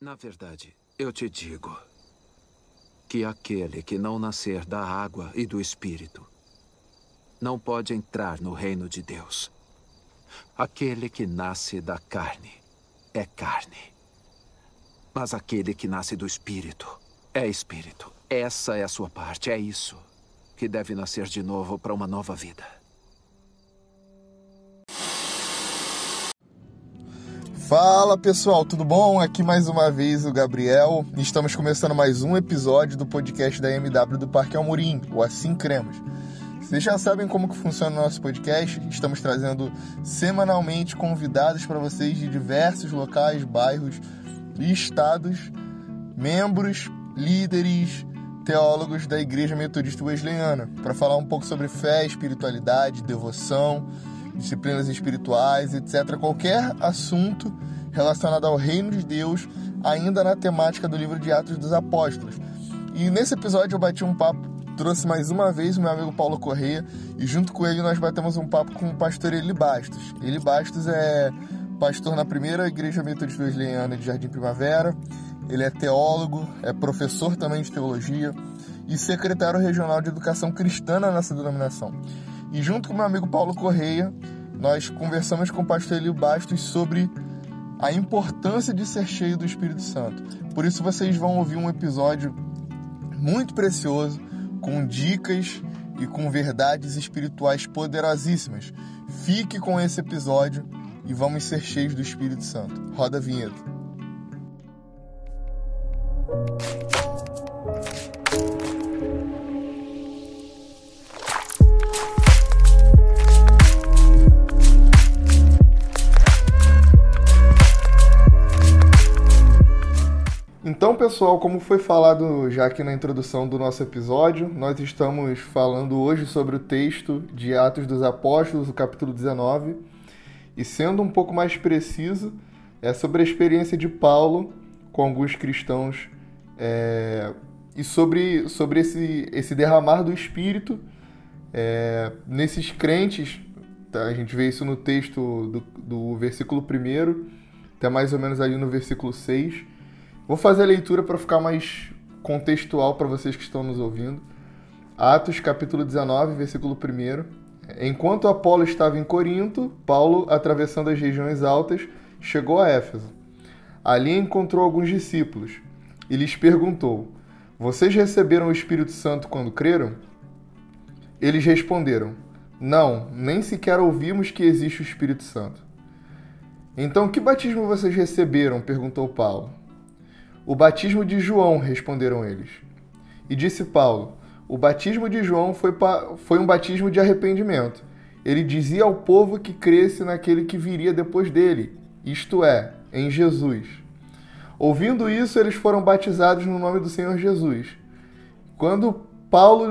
Na verdade, eu te digo que aquele que não nascer da água e do espírito não pode entrar no reino de Deus. Aquele que nasce da carne é carne. Mas aquele que nasce do espírito é espírito. Essa é a sua parte, é isso que deve nascer de novo para uma nova vida. Fala pessoal, tudo bom? Aqui mais uma vez o Gabriel. Estamos começando mais um episódio do podcast da MW do Parque Almorim, o Assim Cremos. Vocês já sabem como que funciona o nosso podcast. Estamos trazendo semanalmente convidados para vocês de diversos locais, bairros e estados, membros, líderes, teólogos da Igreja Metodista Wesleyana, para falar um pouco sobre fé, espiritualidade, devoção, disciplinas espirituais, etc. Qualquer assunto relacionado ao reino de Deus, ainda na temática do livro de Atos dos Apóstolos. E nesse episódio eu bati um papo, trouxe mais uma vez o meu amigo Paulo Correia, e junto com ele nós batemos um papo com o pastor Eli Bastos. Eli Bastos é pastor na primeira igreja metodista wesleyana de Jardim Primavera, ele é teólogo, é professor também de teologia e secretário regional de educação cristã na nossa denominação. E junto com meu amigo Paulo Correia, nós conversamos com o pastor Elio Bastos sobre a importância de ser cheio do Espírito Santo. Por isso vocês vão ouvir um episódio muito precioso, com dicas e com verdades espirituais poderosíssimas. Fique com esse episódio e vamos ser cheios do Espírito Santo. Roda a vinheta. Então, pessoal, como foi falado já aqui na introdução do nosso episódio, nós estamos falando hoje sobre o texto de Atos dos Apóstolos, o capítulo 19, e sendo um pouco mais preciso, é sobre a experiência de Paulo com alguns cristãos é, e sobre, sobre esse, esse derramar do Espírito é, nesses crentes. Tá? A gente vê isso no texto do, do versículo 1 até mais ou menos ali no versículo 6 Vou fazer a leitura para ficar mais contextual para vocês que estão nos ouvindo. Atos capítulo 19, versículo 1. Enquanto Apolo estava em Corinto, Paulo, atravessando as regiões altas, chegou a Éfeso. Ali encontrou alguns discípulos e lhes perguntou: Vocês receberam o Espírito Santo quando creram? Eles responderam: Não, nem sequer ouvimos que existe o Espírito Santo. Então, que batismo vocês receberam? perguntou Paulo. O batismo de João, responderam eles. E disse Paulo: O batismo de João foi, foi um batismo de arrependimento. Ele dizia ao povo que cresce naquele que viria depois dele, isto é, em Jesus. Ouvindo isso, eles foram batizados no nome do Senhor Jesus. Quando Paulo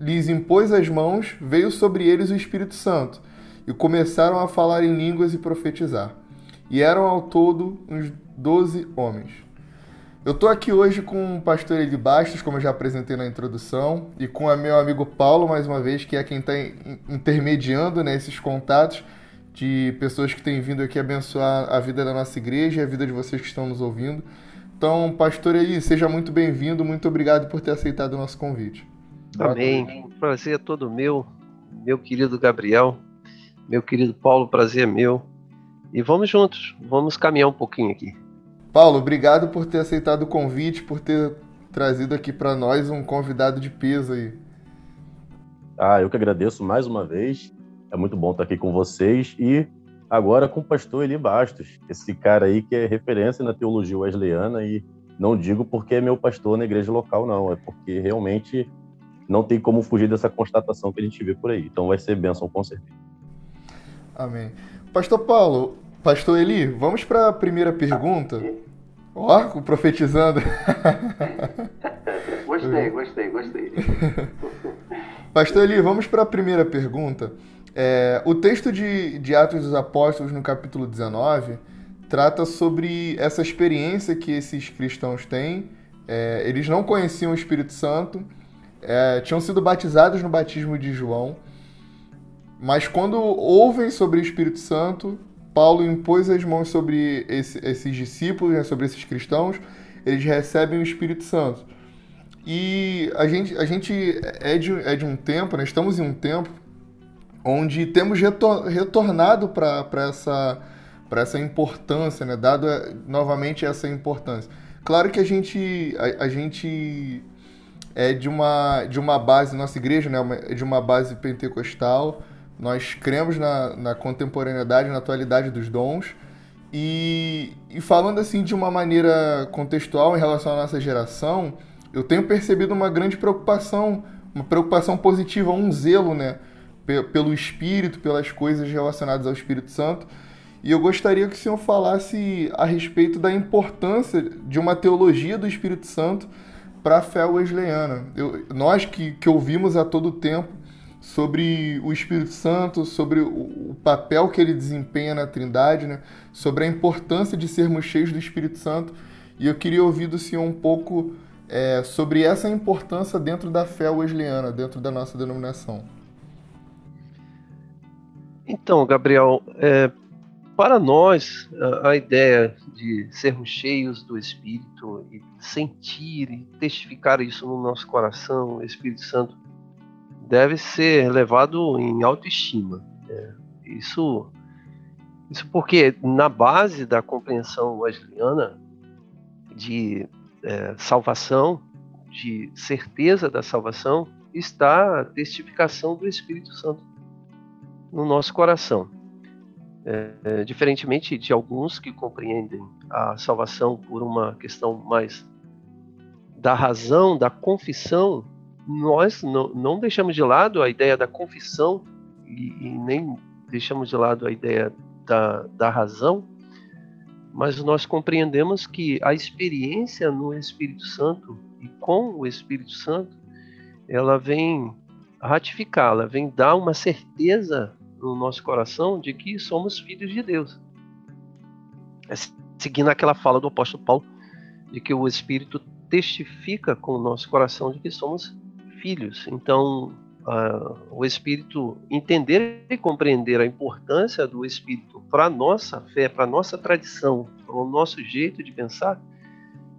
lhes impôs as mãos, veio sobre eles o Espírito Santo, e começaram a falar em línguas e profetizar. E eram ao todo uns doze homens. Eu estou aqui hoje com o pastor Eli Bastos, como eu já apresentei na introdução, e com o meu amigo Paulo, mais uma vez, que é quem está intermediando né, esses contatos de pessoas que têm vindo aqui abençoar a vida da nossa igreja e a vida de vocês que estão nos ouvindo. Então, pastor Eli, seja muito bem-vindo, muito obrigado por ter aceitado o nosso convite. Amém. O prazer é todo meu, meu querido Gabriel, meu querido Paulo, prazer é meu. E vamos juntos, vamos caminhar um pouquinho aqui. Paulo, obrigado por ter aceitado o convite, por ter trazido aqui para nós um convidado de peso aí. Ah, eu que agradeço mais uma vez. É muito bom estar aqui com vocês e agora com o pastor Eli Bastos, esse cara aí que é referência na teologia wesleyana e não digo porque é meu pastor na igreja local, não, é porque realmente não tem como fugir dessa constatação que a gente vê por aí. Então vai ser bênção com certeza. Amém. Pastor Paulo, pastor Eli, vamos para a primeira pergunta. Ó, profetizando. gostei, gostei, gostei. Pastor Eli, vamos para a primeira pergunta. É, o texto de, de Atos dos Apóstolos, no capítulo 19, trata sobre essa experiência que esses cristãos têm. É, eles não conheciam o Espírito Santo, é, tinham sido batizados no batismo de João, mas quando ouvem sobre o Espírito Santo, Paulo impôs as mãos sobre esse, esses discípulos, né, sobre esses cristãos, eles recebem o Espírito Santo. E a gente, a gente é, de, é de um tempo, né, estamos em um tempo onde temos retor, retornado para essa, essa importância, né, dado é, novamente essa importância. Claro que a gente, a, a gente é de uma, de uma base, nossa igreja né, é de uma base pentecostal, nós cremos na, na contemporaneidade, na atualidade dos dons. E, e falando assim de uma maneira contextual em relação à nossa geração, eu tenho percebido uma grande preocupação, uma preocupação positiva, um zelo, né? Pelo Espírito, pelas coisas relacionadas ao Espírito Santo. E eu gostaria que o senhor falasse a respeito da importância de uma teologia do Espírito Santo para a fé wesleyana. Eu, nós que, que ouvimos a todo tempo sobre o Espírito Santo, sobre o, papel que ele desempenha na Trindade, né? sobre a importância de sermos cheios do Espírito Santo. E eu queria ouvir do senhor um pouco é, sobre essa importância dentro da fé wesleyana, dentro da nossa denominação. Então, Gabriel, é, para nós, a, ideia de sermos cheios do Espírito e sentir e testificar isso no nosso coração, o Espírito Santo, deve ser levado em autoestima. Né? Isso, isso porque na base da compreensão wesleyana de é, salvação, de certeza da salvação, está a testificação do Espírito Santo no nosso coração. É, é, diferentemente de alguns que compreendem a salvação por uma questão mais da razão, da confissão, nós não, não deixamos de lado a ideia da confissão e, e nem deixamos de lado a ideia da, da razão, mas nós compreendemos que a experiência no Espírito Santo e com o Espírito Santo, ela vem ratificar, ela vem dar uma certeza no nosso coração de que somos filhos de Deus. É seguindo aquela fala do apóstolo Paulo, de que o Espírito testifica com o nosso coração de que somos filhos. Então, uh, o Espírito entender e compreender a importância do Espírito para a nossa fé, para a nossa tradição, para o nosso jeito de pensar,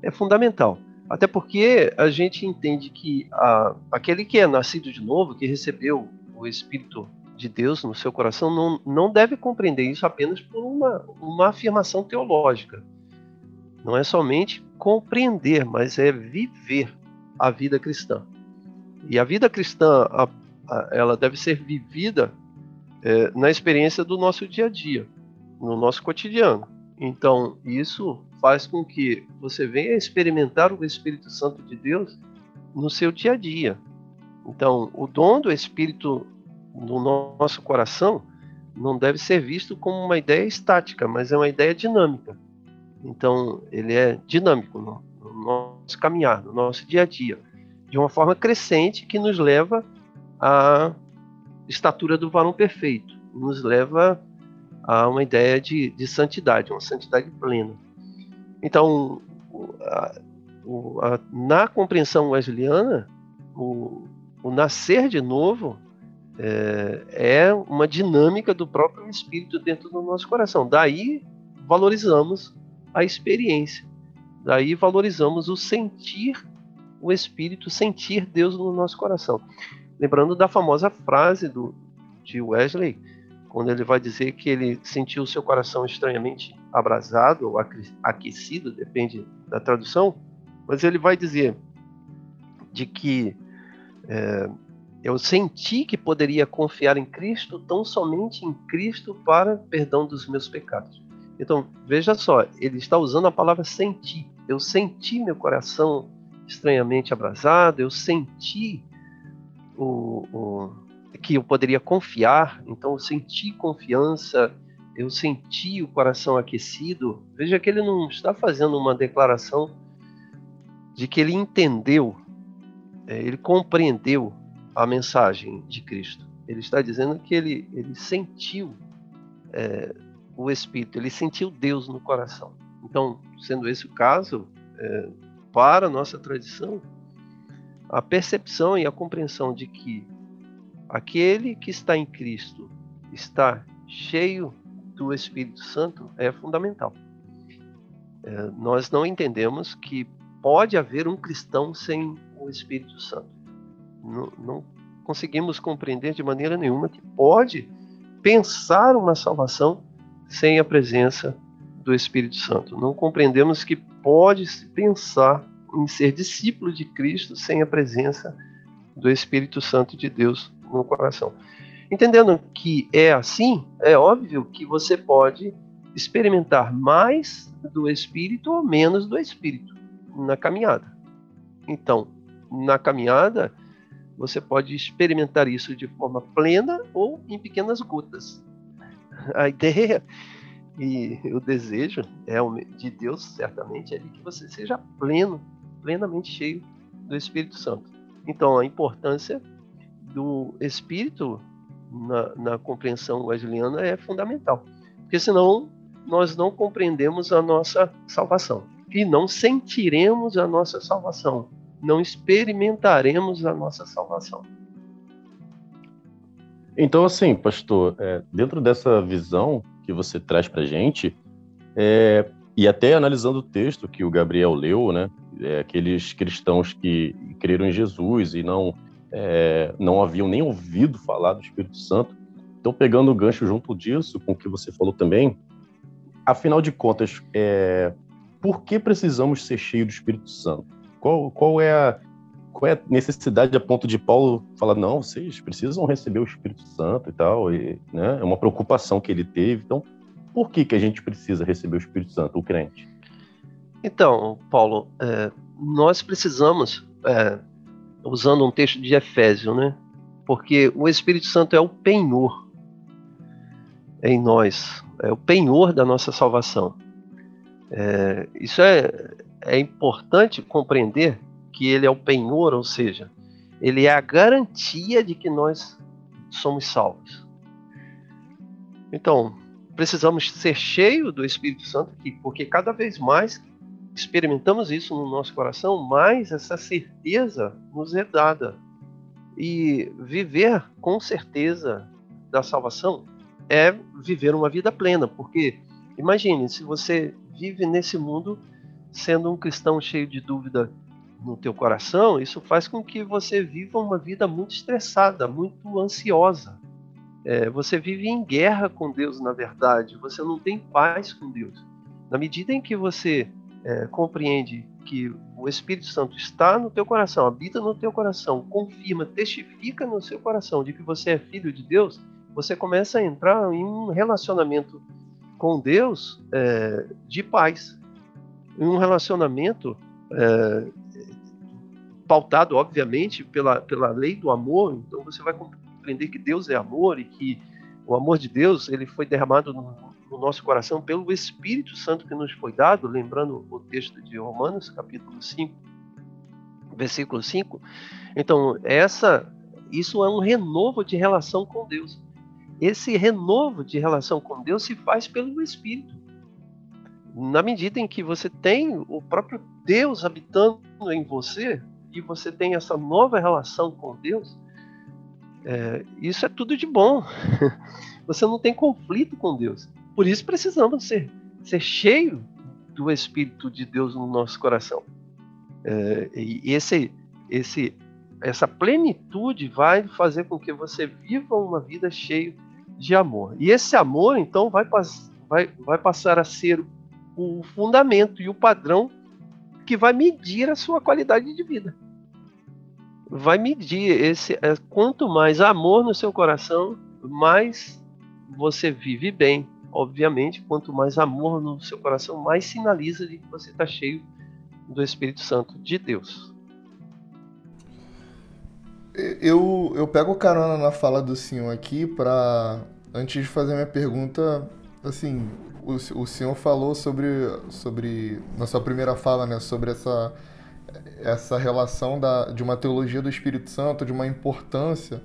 é fundamental. Até porque a gente entende que uh, aquele que é nascido de novo, que recebeu o Espírito de Deus no seu coração, não, não deve compreender isso apenas por uma, uma afirmação teológica. Não é somente compreender, mas é viver a vida cristã. E a vida cristã, a, a, ela deve ser vivida é, na experiência do nosso dia a dia, no nosso cotidiano. Então, isso faz com que você venha experimentar o Espírito Santo de Deus no seu dia a dia. Então, o dom do Espírito no nosso coração não deve ser visto como uma ideia estática, mas é uma ideia dinâmica. Então, ele é dinâmico no, no nosso caminhar, no nosso dia a dia de uma forma crescente que nos leva à estatura do varão perfeito, nos leva a uma ideia de, de santidade, uma santidade plena. Então, a, a, na compreensão wesleyana, o, o nascer de novo é, é, uma dinâmica do próprio Espírito dentro do nosso coração. Daí valorizamos a experiência, daí valorizamos o sentir o Espírito sentir Deus no nosso coração. Lembrando da famosa frase do, de Wesley, quando ele vai dizer que ele sentiu o seu coração estranhamente abrasado ou aquecido, depende da tradução, mas ele vai dizer de que é, eu senti que poderia confiar em Cristo, tão somente em Cristo para perdão dos meus pecados. Então, veja só, ele está usando a palavra sentir. Eu senti meu coração estranhamente abrasado, eu senti o, o, que eu poderia confiar, então eu senti confiança, eu senti o coração aquecido. Veja que ele não está fazendo uma declaração de que ele entendeu, é, ele compreendeu a mensagem de Cristo. Ele está dizendo que ele, ele sentiu é, o Espírito, ele sentiu Deus no coração. Então, sendo esse o caso, é, para a nossa tradição, a percepção e a compreensão de que aquele que está em Cristo está cheio do Espírito Santo é fundamental. É, nós não entendemos que pode haver um cristão sem o Espírito Santo. Não, não conseguimos compreender de maneira nenhuma que pode pensar uma salvação sem a presença do Espírito Santo. Não compreendemos que pode se pensar em ser discípulo de Cristo sem a presença do Espírito Santo de Deus no coração. Entendendo que é assim, é óbvio que você pode experimentar mais do Espírito ou menos do Espírito na caminhada. Então, na caminhada, você pode experimentar isso de forma plena ou em pequenas gotas. A ideia e o desejo é de Deus, certamente, é que você seja pleno, plenamente cheio do Espírito Santo. Então, a importância do Espírito na, na compreensão wesleyana é fundamental, porque senão nós não compreendemos a nossa salvação e não sentiremos a nossa salvação, não experimentaremos a nossa salvação. Então, assim, pastor, é, dentro dessa visão que você traz para gente, é, e até analisando o texto que o Gabriel leu, né, é, aqueles cristãos que creram em Jesus e não é, não haviam nem ouvido falar do Espírito Santo. Então, pegando o gancho junto disso, com o que você falou também, afinal de contas, é, por que precisamos ser cheios do Espírito Santo? Qual, qual é a, qual é a necessidade a ponto de Paulo falar, não, vocês precisam receber o Espírito Santo e tal, e, né, é uma preocupação que ele teve. Então, por que, que a gente precisa receber o Espírito Santo, o crente? Então, Paulo, é, nós precisamos, é, usando um texto de Efésio, né, porque o Espírito Santo é o penhor em nós, é o penhor da nossa salvação. É, isso é, é importante compreender que ele é o penhor, ou seja, ele é a garantia de que nós somos salvos. Então, precisamos ser cheios do Espírito Santo aqui, porque cada vez mais experimentamos isso no nosso coração, mais essa certeza nos é dada. E viver com certeza da salvação é viver uma vida plena, porque imagine se você vive nesse mundo sendo um cristão cheio de dúvida no teu coração, isso faz com que você viva uma vida muito estressada, muito ansiosa. É, você vive em guerra com Deus, na verdade. Você não tem paz com Deus. Na medida em que você é, compreende que o Espírito Santo está no teu coração, habita no teu coração, confirma, testifica no seu coração de que você é filho de Deus, você começa a entrar em um relacionamento com Deus é, de paz, em um relacionamento é, pautado, obviamente, pela, pela lei do amor. Então você vai compreender que Deus é amor e que o amor de Deus ele foi derramado no, no nosso coração pelo Espírito Santo que nos foi dado, lembrando o texto de Romanos, capítulo 5, versículo 5. Então, essa isso é um renovo de relação com Deus. Esse renovo de relação com Deus se faz pelo Espírito. Na medida em que você tem o próprio Deus habitando em você, e você tem essa nova relação com Deus, é, isso é tudo de bom. você não tem conflito com Deus. Por isso precisamos ser, ser cheio do Espírito de Deus no nosso coração. É, e esse, esse, essa plenitude vai fazer com que você viva uma vida cheia de amor. E esse amor, então, vai, vai, vai passar a ser o fundamento e o padrão que vai medir a sua qualidade de vida vai medir esse é, quanto mais amor no seu coração, mais você vive bem. Obviamente, quanto mais amor no seu coração, mais sinaliza de que você está cheio do Espírito Santo de Deus. Eu, eu pego carona na fala do senhor aqui para antes de fazer minha pergunta, assim, o, o senhor falou sobre sobre na sua primeira fala, né, sobre essa essa relação da, de uma teologia do Espírito Santo, de uma importância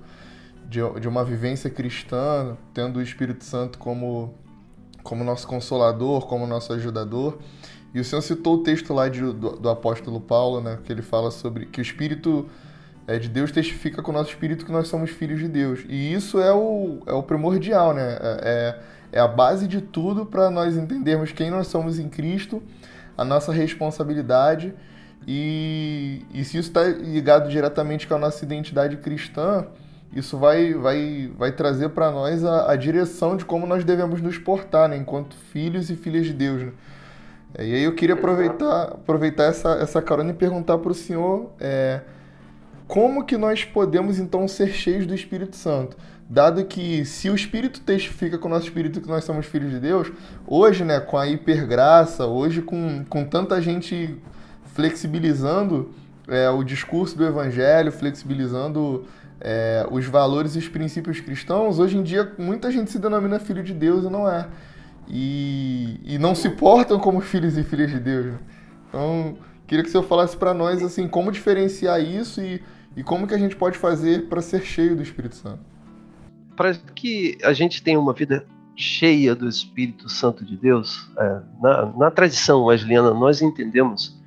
de, de uma vivência cristã, tendo o Espírito Santo como, como nosso consolador, como nosso ajudador. E o Senhor citou o texto lá de, do, do, apóstolo Paulo, né, que ele fala sobre que o Espírito é, de Deus testifica com o nosso Espírito que nós somos filhos de Deus. E isso é o, é o primordial, né? É, é, é a base de tudo para nós entendermos quem nós somos em Cristo, a nossa responsabilidade e, e se isso está ligado diretamente com a nossa identidade cristã, isso vai, vai, vai trazer para nós a, a, direção de como nós devemos nos portar, né, enquanto filhos e filhas de Deus. Né? É, e aí eu queria aproveitar, aproveitar essa, essa carona e perguntar para o senhor é, como que nós podemos então ser cheios do Espírito Santo? Dado que se o Espírito testifica com o nosso Espírito que nós somos filhos de Deus, hoje, né, com a hipergraça, hoje com, com tanta gente flexibilizando é, o discurso do Evangelho, flexibilizando é, os valores e os princípios cristãos, hoje em dia muita gente se denomina filho de Deus e não é. E, e não se portam como filhos e filhas de Deus. Então, queria que o senhor falasse para nós assim como diferenciar isso e, e como que a gente pode fazer para ser cheio do Espírito Santo. Para que a gente tenha uma vida cheia do Espírito Santo de Deus, é, na, na tradição wesleyana nós entendemos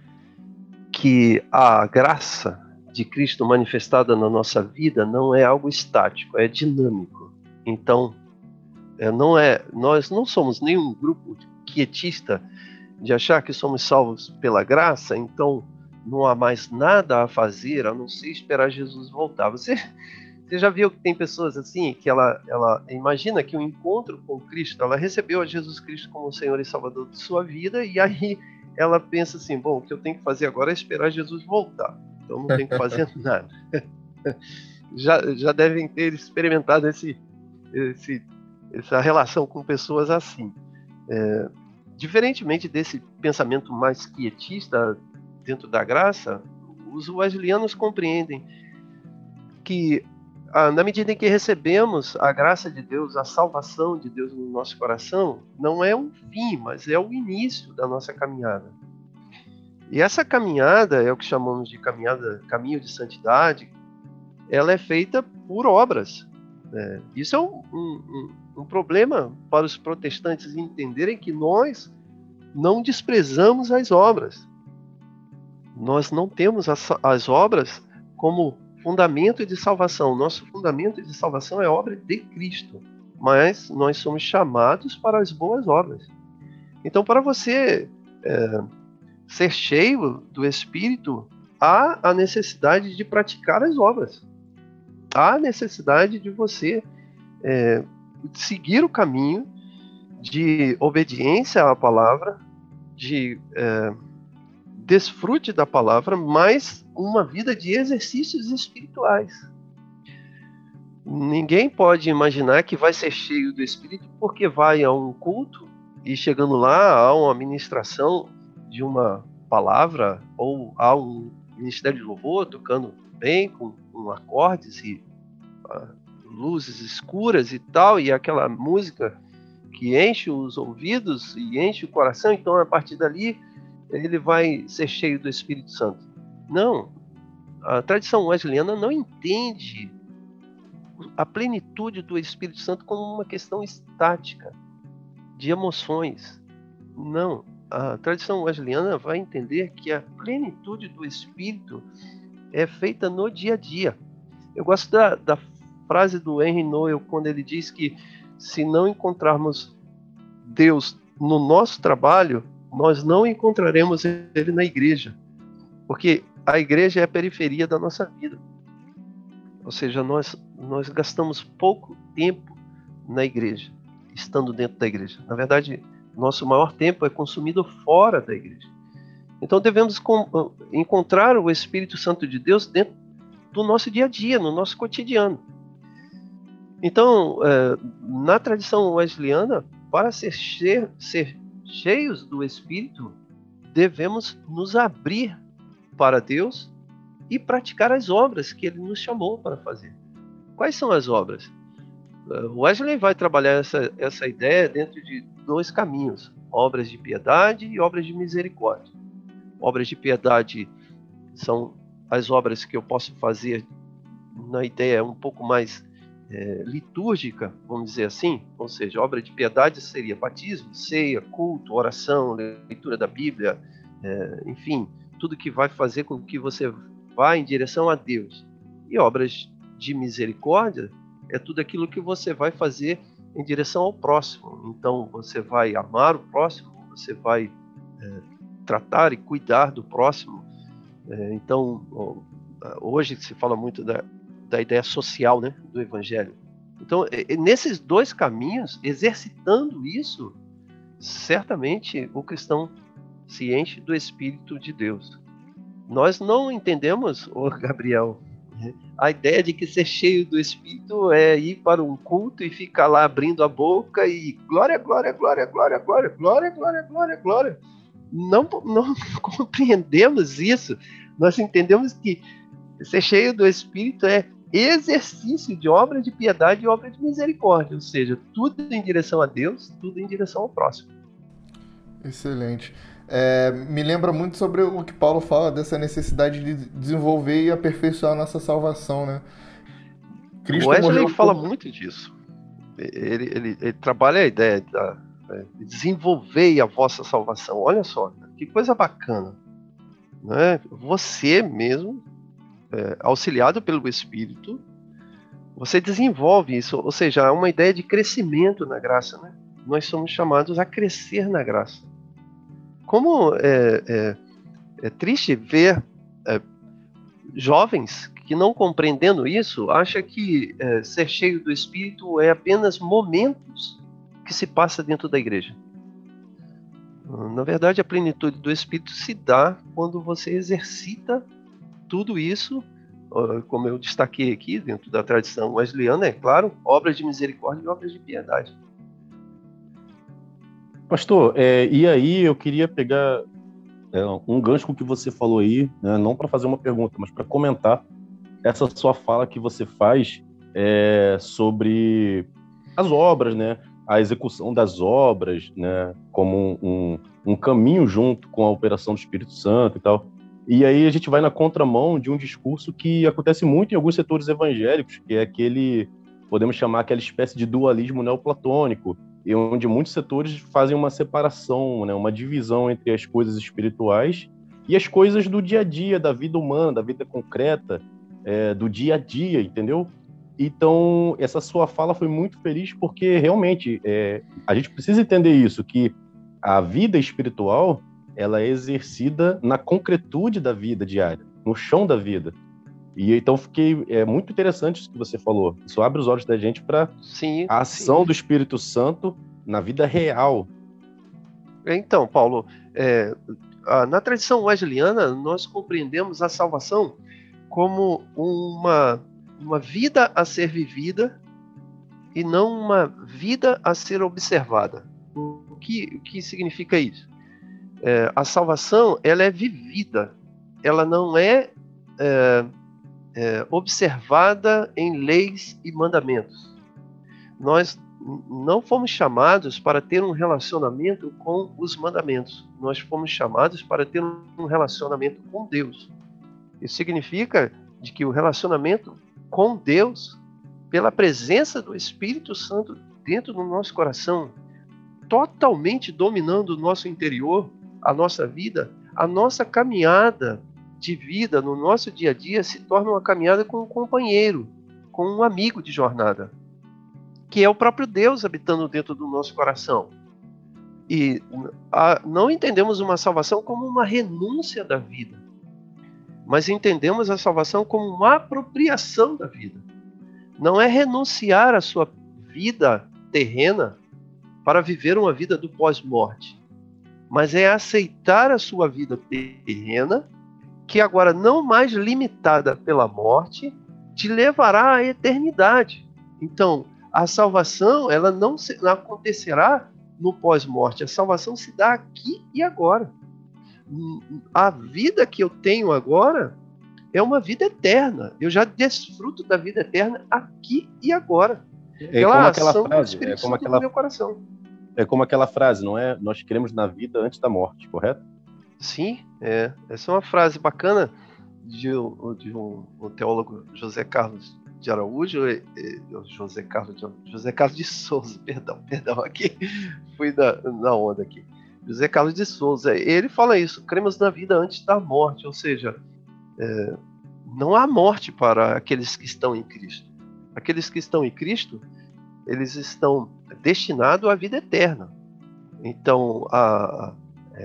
que a graça de Cristo manifestada na nossa vida não é algo estático, é dinâmico. Então, é, não é, nós não somos nenhum grupo quietista de achar que somos salvos pela graça, então não há mais nada a fazer a não ser esperar Jesus voltar. Você, você já viu que tem pessoas assim que ela, ela imagina que o encontro com Cristo, ela recebeu a Jesus Cristo como Senhor e Salvador de sua vida e aí ela pensa assim: bom, o que eu tenho que fazer agora é esperar Jesus voltar. Então não tem que fazer nada. já, já devem ter experimentado esse, esse, essa relação com pessoas assim. É, diferentemente desse pensamento mais quietista dentro da graça, os wesleyanos compreendem que na medida em que recebemos a graça de Deus, a salvação de Deus no nosso coração, não é um fim, mas é o início da nossa caminhada. E essa caminhada é o que chamamos de caminhada, caminho de santidade. Ela é feita por obras. Né? Isso é um, um, um problema para os protestantes entenderem que nós não desprezamos as obras. Nós não temos as, as obras como fundamento de salvação. Nosso fundamento de salvação é obra de Cristo. Mas nós somos chamados para as boas obras. Então, para você é, ser cheio do Espírito, há a necessidade de praticar as obras. Há a necessidade de você é, seguir o caminho de obediência à palavra, de é, desfrute da palavra, mas uma vida de exercícios espirituais. Ninguém pode imaginar que vai ser cheio do Espírito porque vai a um culto e chegando lá há uma ministração de uma palavra ou há um ministério de louvor tocando bem com, com acordes e uh, luzes escuras e tal e aquela música que enche os ouvidos e enche o coração então a partir dali ele vai ser cheio do Espírito Santo. Não. A tradição wesleyana não entende a plenitude do Espírito Santo como uma questão estática de emoções. Não. A tradição wesleyana vai entender que a plenitude do Espírito é feita no dia a dia. Eu gosto da, da frase do Henry Noel quando ele diz que se não encontrarmos Deus no nosso trabalho, nós não encontraremos Ele na igreja, porque a igreja é a periferia da nossa vida. Ou seja, nós, nós gastamos pouco tempo na igreja, estando dentro da igreja. Na verdade, nosso maior tempo é consumido fora da igreja. Então devemos encontrar o Espírito Santo de Deus dentro do nosso dia a dia, no nosso cotidiano. Então, é, na tradição wesleyana, para ser, ser cheios do Espírito, devemos nos abrir para Deus e praticar as obras que Ele nos chamou para fazer. Quais são as obras? Wesley vai trabalhar essa, essa ideia dentro de dois caminhos: obras de piedade e obras de misericórdia. Obras de piedade são as obras que eu posso fazer na ideia um pouco mais é, litúrgica, vamos dizer assim, ou seja, obra de piedade seria batismo, ceia, culto, oração, leitura da Bíblia, é, enfim, tudo que vai fazer com que você vá em direção a Deus. E obras de misericórdia é tudo aquilo que você vai fazer em direção ao próximo. Então, você vai amar o próximo, você vai é, tratar e cuidar do próximo. É, então, hoje se fala muito da, da ideia social né, do evangelho. Então, nesses dois caminhos, exercitando isso, certamente o cristão se enche do Espírito de Deus. Nós não entendemos, oh Gabriel, a ideia de que ser cheio do Espírito é ir para um culto e ficar lá abrindo a boca e glória, glória, glória, glória, glória, glória, glória, glória, glória. Não, não compreendemos isso. Nós entendemos que ser cheio do Espírito é exercício de obra de piedade e obra de misericórdia, ou seja, tudo em direção a Deus, tudo em direção ao próximo. Excelente. É, me lembra muito sobre o que Paulo fala dessa necessidade de desenvolver e aperfeiçoar a nossa salvação, né? Cristo o Wesley fala por... muito disso. Ele, ele, ele, trabalha a ideia da, né, de desenvolver a vossa salvação. Olha só, que coisa bacana. Né? Você mesmo, é, auxiliado pelo Espírito, você desenvolve isso, ou seja, é uma ideia de crescimento na graça. Né? Nós somos chamados a crescer na graça. Como é, é, é triste ver é, jovens que não compreendendo isso, acha que é, ser cheio do Espírito é apenas momentos que se passa dentro da igreja. Na verdade, a plenitude do Espírito se dá quando você exercita tudo isso, como eu destaquei aqui, dentro da tradição wesleyana, é claro, obras de misericórdia e obras de piedade. Pastor, é, e aí eu queria pegar é, um gancho com o que você falou aí, né, não para fazer uma pergunta, mas para comentar essa sua fala que você faz é, sobre as obras, né, a execução das obras, né, como um, um, um caminho junto com a operação do Espírito Santo e tal. E aí a gente vai na contramão de um discurso que acontece muito em alguns setores evangélicos, que é aquele, podemos chamar aquela espécie de dualismo neoplatônico, onde muitos setores fazem uma separação, né, uma divisão entre as coisas espirituais e as coisas do dia a dia, da vida humana, da vida concreta, é, do dia a dia, entendeu? Então, essa sua fala foi muito feliz porque realmente é, a gente precisa entender isso, que a vida espiritual ela é exercida na concretude da vida diária, no chão da vida. E então fiquei é muito interessante isso que você falou. Isso abre os olhos da gente para a ação sim. do Espírito Santo na vida real. Então, Paulo, é, na tradição wesleyana nós compreendemos a salvação como uma uma vida a ser vivida e não uma vida a ser observada. O que, o que significa isso? É, a salvação ela é vivida, ela não é, é é, observada em leis e mandamentos. Nós não fomos chamados para ter um relacionamento com os mandamentos. Nós fomos chamados para ter um relacionamento com Deus. Isso significa de que o relacionamento com Deus, pela presença do Espírito Santo dentro do nosso coração, totalmente dominando o nosso interior, a nossa vida, a nossa caminhada de vida no nosso dia a dia se torna uma caminhada com um companheiro, com um amigo de jornada, que é o próprio Deus habitando dentro do nosso coração. E a, não entendemos uma salvação como uma renúncia da vida, mas entendemos a salvação como uma apropriação da vida. Não é renunciar à sua vida terrena para viver uma vida do pós-morte, mas é aceitar a sua vida terrena que agora não mais limitada pela morte, te levará à eternidade. Então, a salvação, ela não, se, não acontecerá no pós-morte. A salvação se dá aqui e agora. A vida que eu tenho agora é uma vida eterna. Eu já desfruto da vida eterna aqui e agora. É como aquela frase, é como aquela, meu coração. É como aquela frase, não é? Nós queremos na vida antes da morte, correto? Sim, é. Essa é uma frase bacana de, de um, um teólogo José Carlos de Araújo, José Carlos de, José Carlos de Souza, perdão, perdão, aqui fui na, na onda aqui. José Carlos de Souza, ele fala isso, cremos na vida antes da morte, ou seja, é, não há morte para aqueles que estão em Cristo. Aqueles que estão em Cristo eles estão destinados à vida eterna. Então, a,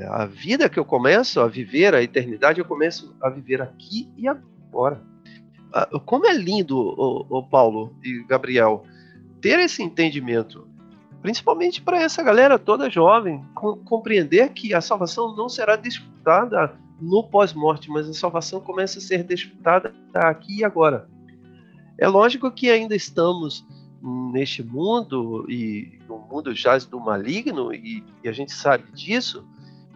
a vida que eu começo a viver, a eternidade, eu começo a viver aqui e agora. Ah, como é lindo, o, o Paulo e Gabriel, ter esse entendimento, principalmente para essa galera toda jovem, com, compreender que a salvação não será disputada no pós-morte, mas a salvação começa a ser disputada aqui e agora. É lógico que ainda estamos neste mundo e no mundo jaz do maligno e, e a gente sabe disso,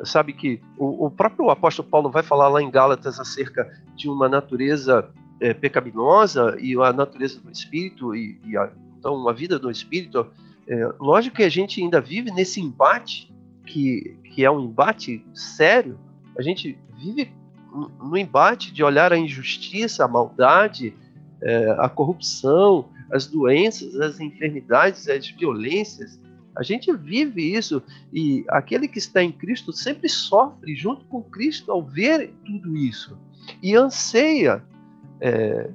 sabe que o, o, próprio apóstolo Paulo vai falar lá em Gálatas acerca de uma natureza é, pecaminosa e a natureza do espírito e, e a, então a vida do espírito é, lógico que a gente ainda vive nesse embate que, que é um embate sério a gente vive no embate de olhar a injustiça a maldade é, a corrupção as doenças as enfermidades as violências a gente vive isso e aquele que está em Cristo sempre sofre junto com Cristo ao ver tudo isso e anseia é,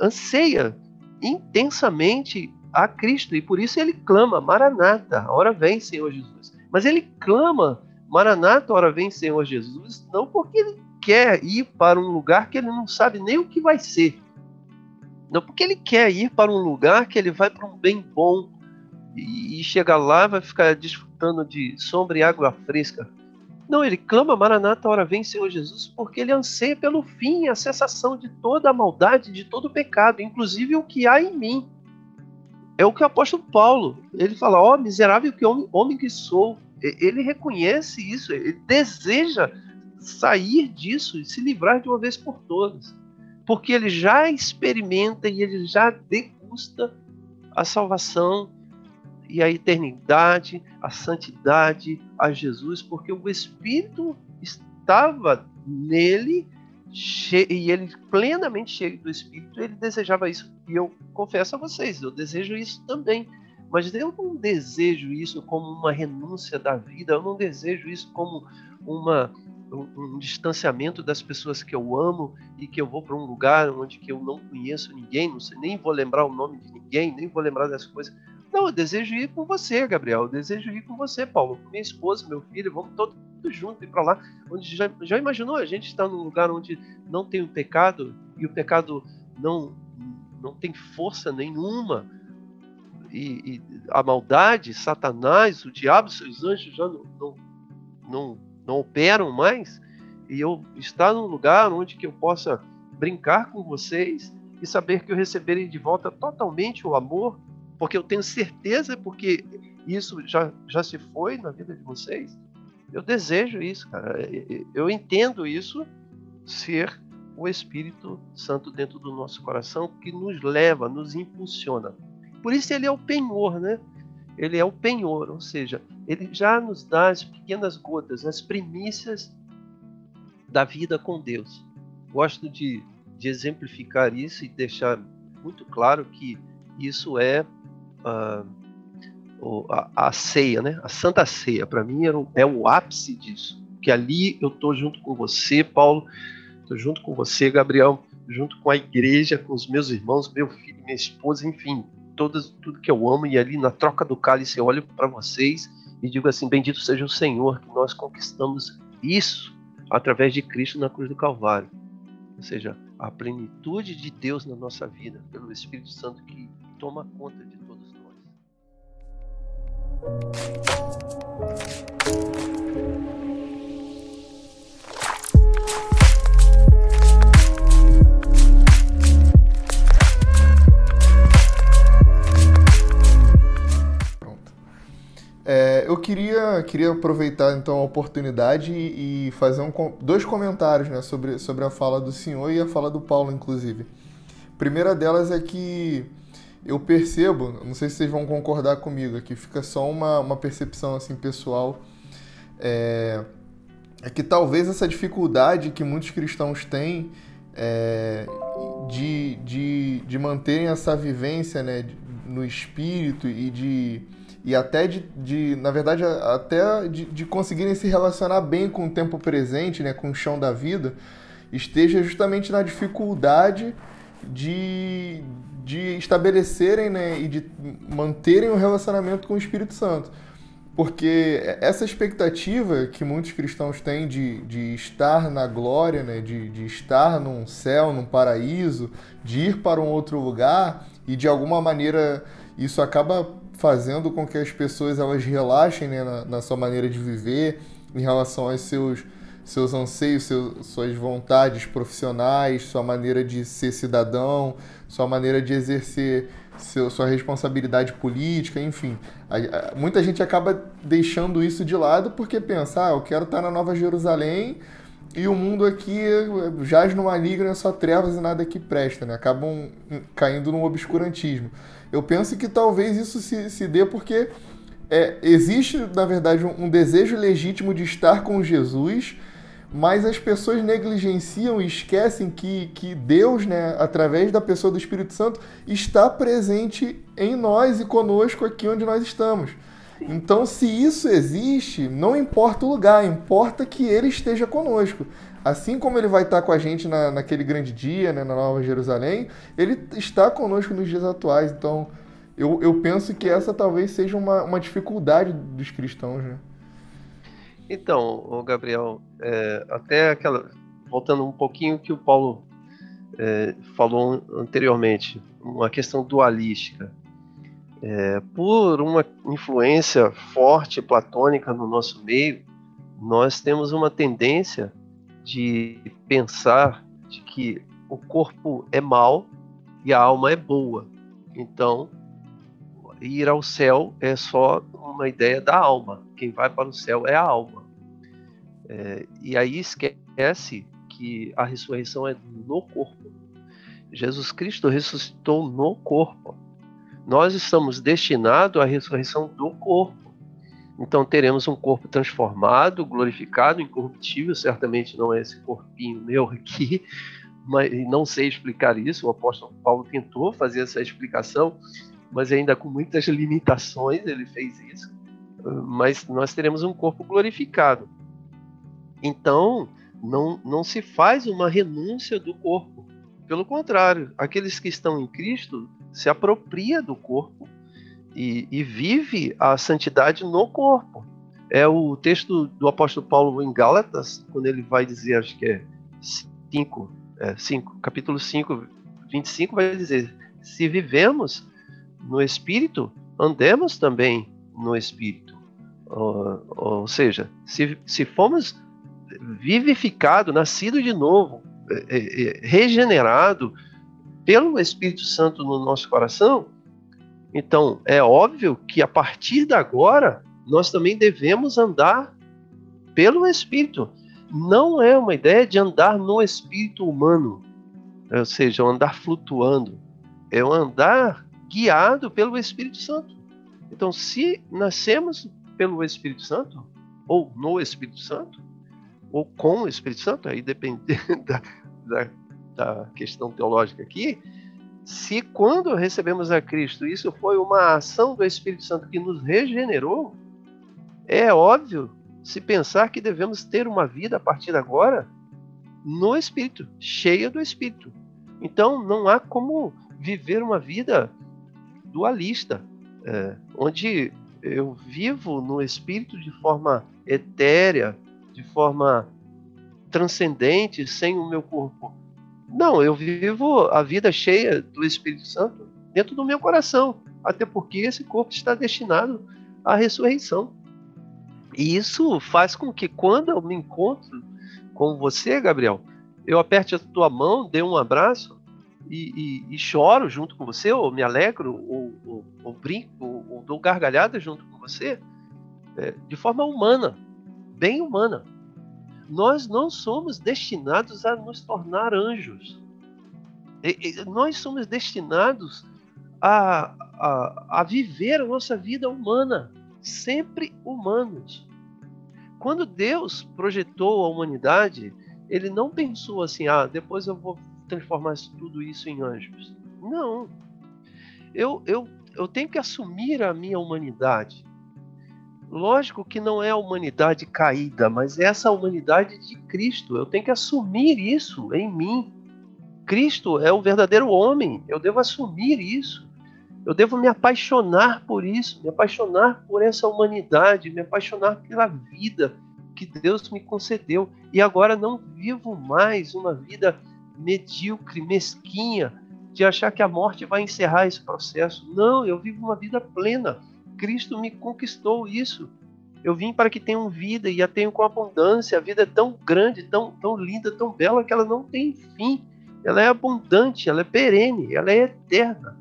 anseia intensamente a Cristo e por isso ele clama, Maranata, hora vem, Senhor Jesus. Mas ele clama, Maranata, hora vem, Senhor Jesus, não porque ele quer ir para um lugar que ele não sabe nem o que vai ser. Não porque ele quer ir para um lugar que ele vai para um bem bom e, e chega lá vai ficar desfrutando de sombra e água fresca. Não, ele clama, Maranata, hora vem, Senhor Jesus, porque ele anseia pelo fim, a cessação de toda a maldade, de todo o pecado, inclusive o que há em mim. É o que o apóstolo Paulo, ele fala, ó, oh, miserável que homem, homem que sou. Ele reconhece isso, ele deseja sair disso e se livrar de uma vez por todas. Porque ele já experimenta e ele já degusta a salvação e a eternidade, a santidade, a Jesus, porque o Espírito estava nele e ele plenamente cheio do Espírito, ele desejava isso. E eu confesso a vocês, eu desejo isso também. Mas eu não desejo isso como uma renúncia da vida, eu não desejo isso como uma, um, um distanciamento das pessoas que eu amo e que eu vou para um lugar onde que eu não conheço ninguém, não sei, nem vou lembrar o nome de ninguém, nem vou lembrar das coisas. Não, eu desejo ir com você, Gabriel. Eu desejo ir com você, Paulo. Com minha esposa, meu filho. Vamos todos juntos ir para lá. Onde já, já imaginou? A gente está num lugar onde não tem o pecado e o pecado não, não tem força nenhuma. E, e a maldade, Satanás, o diabo, seus anjos já não, não, não, não operam mais. E eu estar num lugar onde que eu possa brincar com vocês e saber que eu receberei de volta totalmente o amor porque eu tenho certeza, porque isso já, já se foi na vida de vocês. Eu desejo isso, cara. Eu entendo isso ser o Espírito Santo dentro do nosso coração que nos leva, nos impulsiona. Por isso ele é o penhor, né? Ele é o penhor, ou seja, ele já nos dá as pequenas gotas, as primícias da vida com Deus. Gosto de, de exemplificar isso e deixar muito claro que isso é a, a, a ceia, né? A Santa Ceia, para mim era, é o ápice disso. Que ali eu tô junto com você, Paulo, tô junto com você, Gabriel, junto com a igreja, com os meus irmãos, meu filho, minha esposa, enfim, tudo que eu amo. E ali na troca do cálice eu olho para vocês e digo assim: Bendito seja o Senhor que nós conquistamos isso através de Cristo na cruz do Calvário. Ou seja, a plenitude de Deus na nossa vida, pelo Espírito Santo que toma conta de é, eu queria, queria aproveitar então a oportunidade e, fazer um, dois comentários né, sobre, sobre a fala do senhor e a fala do Paulo, inclusive. A primeira delas é que eu percebo, não sei se vocês vão concordar comigo, aqui fica só uma, uma percepção assim pessoal, é, é que talvez essa dificuldade que muitos cristãos têm é, de, de, de manterem essa vivência né, no espírito e de e até de, de na verdade até de, de conseguirem se relacionar bem com o tempo presente, né, com o chão da vida, esteja justamente na dificuldade de, de estabelecerem né, e de manterem o um relacionamento com o Espírito Santo. Porque essa expectativa que muitos cristãos têm de, de estar na glória, né, de, de estar num céu, num paraíso, de ir para um outro lugar, e de alguma maneira isso acaba fazendo com que as pessoas elas relaxem né, na, na sua maneira de viver em relação aos seus, seus anseios, suas vontades profissionais, sua maneira de ser cidadão, sua maneira de exercer seu, sua responsabilidade política, enfim. A, a, muita gente acaba deixando isso de lado porque pensa, ah, eu quero estar na Nova Jerusalém e o mundo aqui jaz no maligno, é só trevas e nada que presta, né? Acabam caindo no obscurantismo. Eu penso que talvez isso se, se dê porque é, existe, na verdade, um, um desejo legítimo de estar com Jesus, mas as pessoas negligenciam e esquecem que, que Deus, né, através da pessoa do Espírito Santo, está presente em nós e conosco aqui onde nós estamos. Então, se isso existe, não importa o lugar, importa que ele esteja conosco. Assim como ele vai estar com a gente na, naquele grande dia, né, na Nova Jerusalém, ele está conosco nos dias atuais. Então, eu, eu penso que essa talvez seja uma, uma dificuldade dos cristãos. Né? Então, Gabriel, é, até aquela. Voltando um pouquinho que o Paulo é, falou anteriormente, uma questão dualística. É, por uma influência forte platônica no nosso meio, nós temos uma tendência de pensar de que o corpo é mal e a alma é boa. Então, ir ao céu é só uma ideia da alma. Quem vai para o céu é a alma. É, e aí esquece que a ressurreição é no corpo. Jesus Cristo ressuscitou no corpo. Nós estamos destinados à ressurreição do corpo. Então teremos um corpo transformado, glorificado, incorruptível. Certamente não é esse corpinho meu aqui, mas não sei explicar isso. O apóstolo Paulo tentou fazer essa explicação, mas ainda com muitas limitações ele fez isso. Mas nós teremos um corpo glorificado. Então, não, não se faz uma renúncia do corpo. Pelo contrário, aqueles que estão em Cristo se apropria do corpo e, e vive a santidade no corpo. É o texto do apóstolo Paulo em Gálatas, quando ele vai dizer, acho que é 5, é, 5 capítulo 5, 25, vai dizer: se vivemos no Espírito, andemos também no Espírito. Ou, ou seja, se, se fomos vivificado, nascido de novo, é, é, é, regenerado pelo Espírito Santo no nosso coração, então é óbvio que a partir de agora nós também devemos andar pelo Espírito. Não é uma ideia de andar no espírito humano, ou seja, andar flutuando. É um andar guiado pelo Espírito Santo. Então, se nascemos pelo Espírito Santo, ou no Espírito Santo, ou com o Espírito Santo, aí depende da, da, da questão teológica aqui, se quando recebemos a Cristo isso foi uma ação do Espírito Santo que nos regenerou, é óbvio se pensar que devemos ter uma vida a partir de agora no Espírito, cheia do Espírito. Então não há como viver uma vida dualista, é, onde eu vivo no Espírito de forma etérea, de forma transcendente sem o meu corpo. Não, eu vivo a vida cheia do Espírito Santo dentro do meu coração, até porque esse corpo está destinado à ressurreição. E isso faz com que quando eu me encontro com você, Gabriel, eu aperte a tua mão, dê um abraço e, e, e choro junto com você, ou me alegro, ou, ou, ou brinco, ou, ou, dou gargalhada junto com você, é, de forma humana, bem humana. Nós não somos destinados a nos tornar anjos. nós somos destinados a, a, a viver a nossa vida humana, sempre humanos. Quando Deus projetou a humanidade, ele não pensou assim, ah, depois eu vou transformar tudo isso em anjos. Não. Eu, eu, eu tenho que assumir a minha humanidade. Lógico que não é a humanidade caída, mas é essa humanidade de Cristo. Eu tenho que assumir isso em mim. Cristo é o verdadeiro homem. Eu devo assumir isso. Eu devo me apaixonar por isso, me apaixonar por essa humanidade, me apaixonar pela vida que Deus me concedeu. E agora não vivo mais uma vida medíocre, mesquinha, de achar que a morte vai encerrar esse processo. Não, eu vivo uma vida plena. Cristo me conquistou isso. Eu vim para que tenham vida e a tenham com abundância. A vida é tão grande, tão, tão linda, tão bela que ela não tem fim. Ela é abundante, ela é perene, ela é eterna.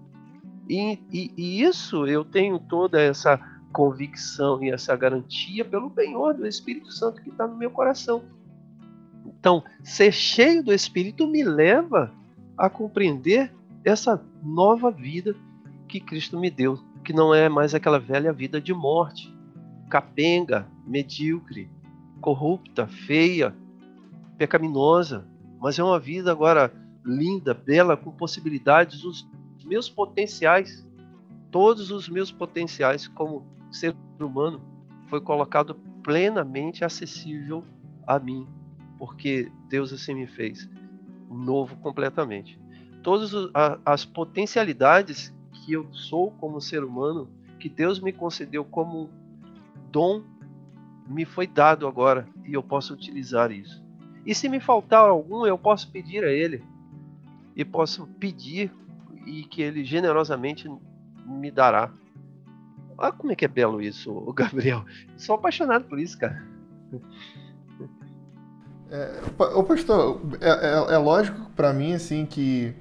E, e, e isso eu tenho toda essa convicção e essa garantia pelo penhor do Espírito Santo que está no meu coração. Então, ser cheio do Espírito me leva a compreender essa nova vida que Cristo me deu, que não é mais aquela velha vida de morte, capenga, medíocre, corrupta, feia, pecaminosa, mas é uma vida agora linda, bela, com possibilidades, os meus potenciais, todos os meus potenciais como ser humano foi colocado plenamente acessível a mim, porque Deus assim me fez, novo completamente. Todas as potencialidades que eu sou como ser humano, que Deus me concedeu como dom, me foi dado agora e eu posso utilizar isso. E se me faltar algum, eu posso pedir a Ele e posso pedir e que Ele generosamente me dará. Olha como é que é belo isso, Gabriel. sou apaixonado por isso, cara. É, o pastor, é, é, é lógico para mim assim que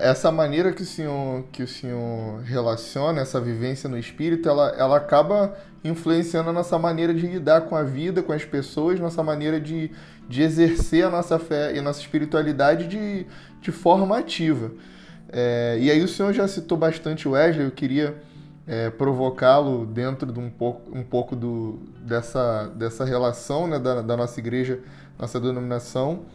essa maneira que o senhor que o senhor relaciona essa vivência no espírito, ela, ela acaba influenciando a nossa maneira de lidar com a vida, com as pessoas, nossa maneira de, de exercer a nossa fé e a nossa espiritualidade de, de forma ativa. É, e aí o senhor já citou bastante Wesley, eu queria é, provocá-lo dentro de um pouco, um pouco do, dessa, dessa relação né, da, da nossa igreja, nossa denominação.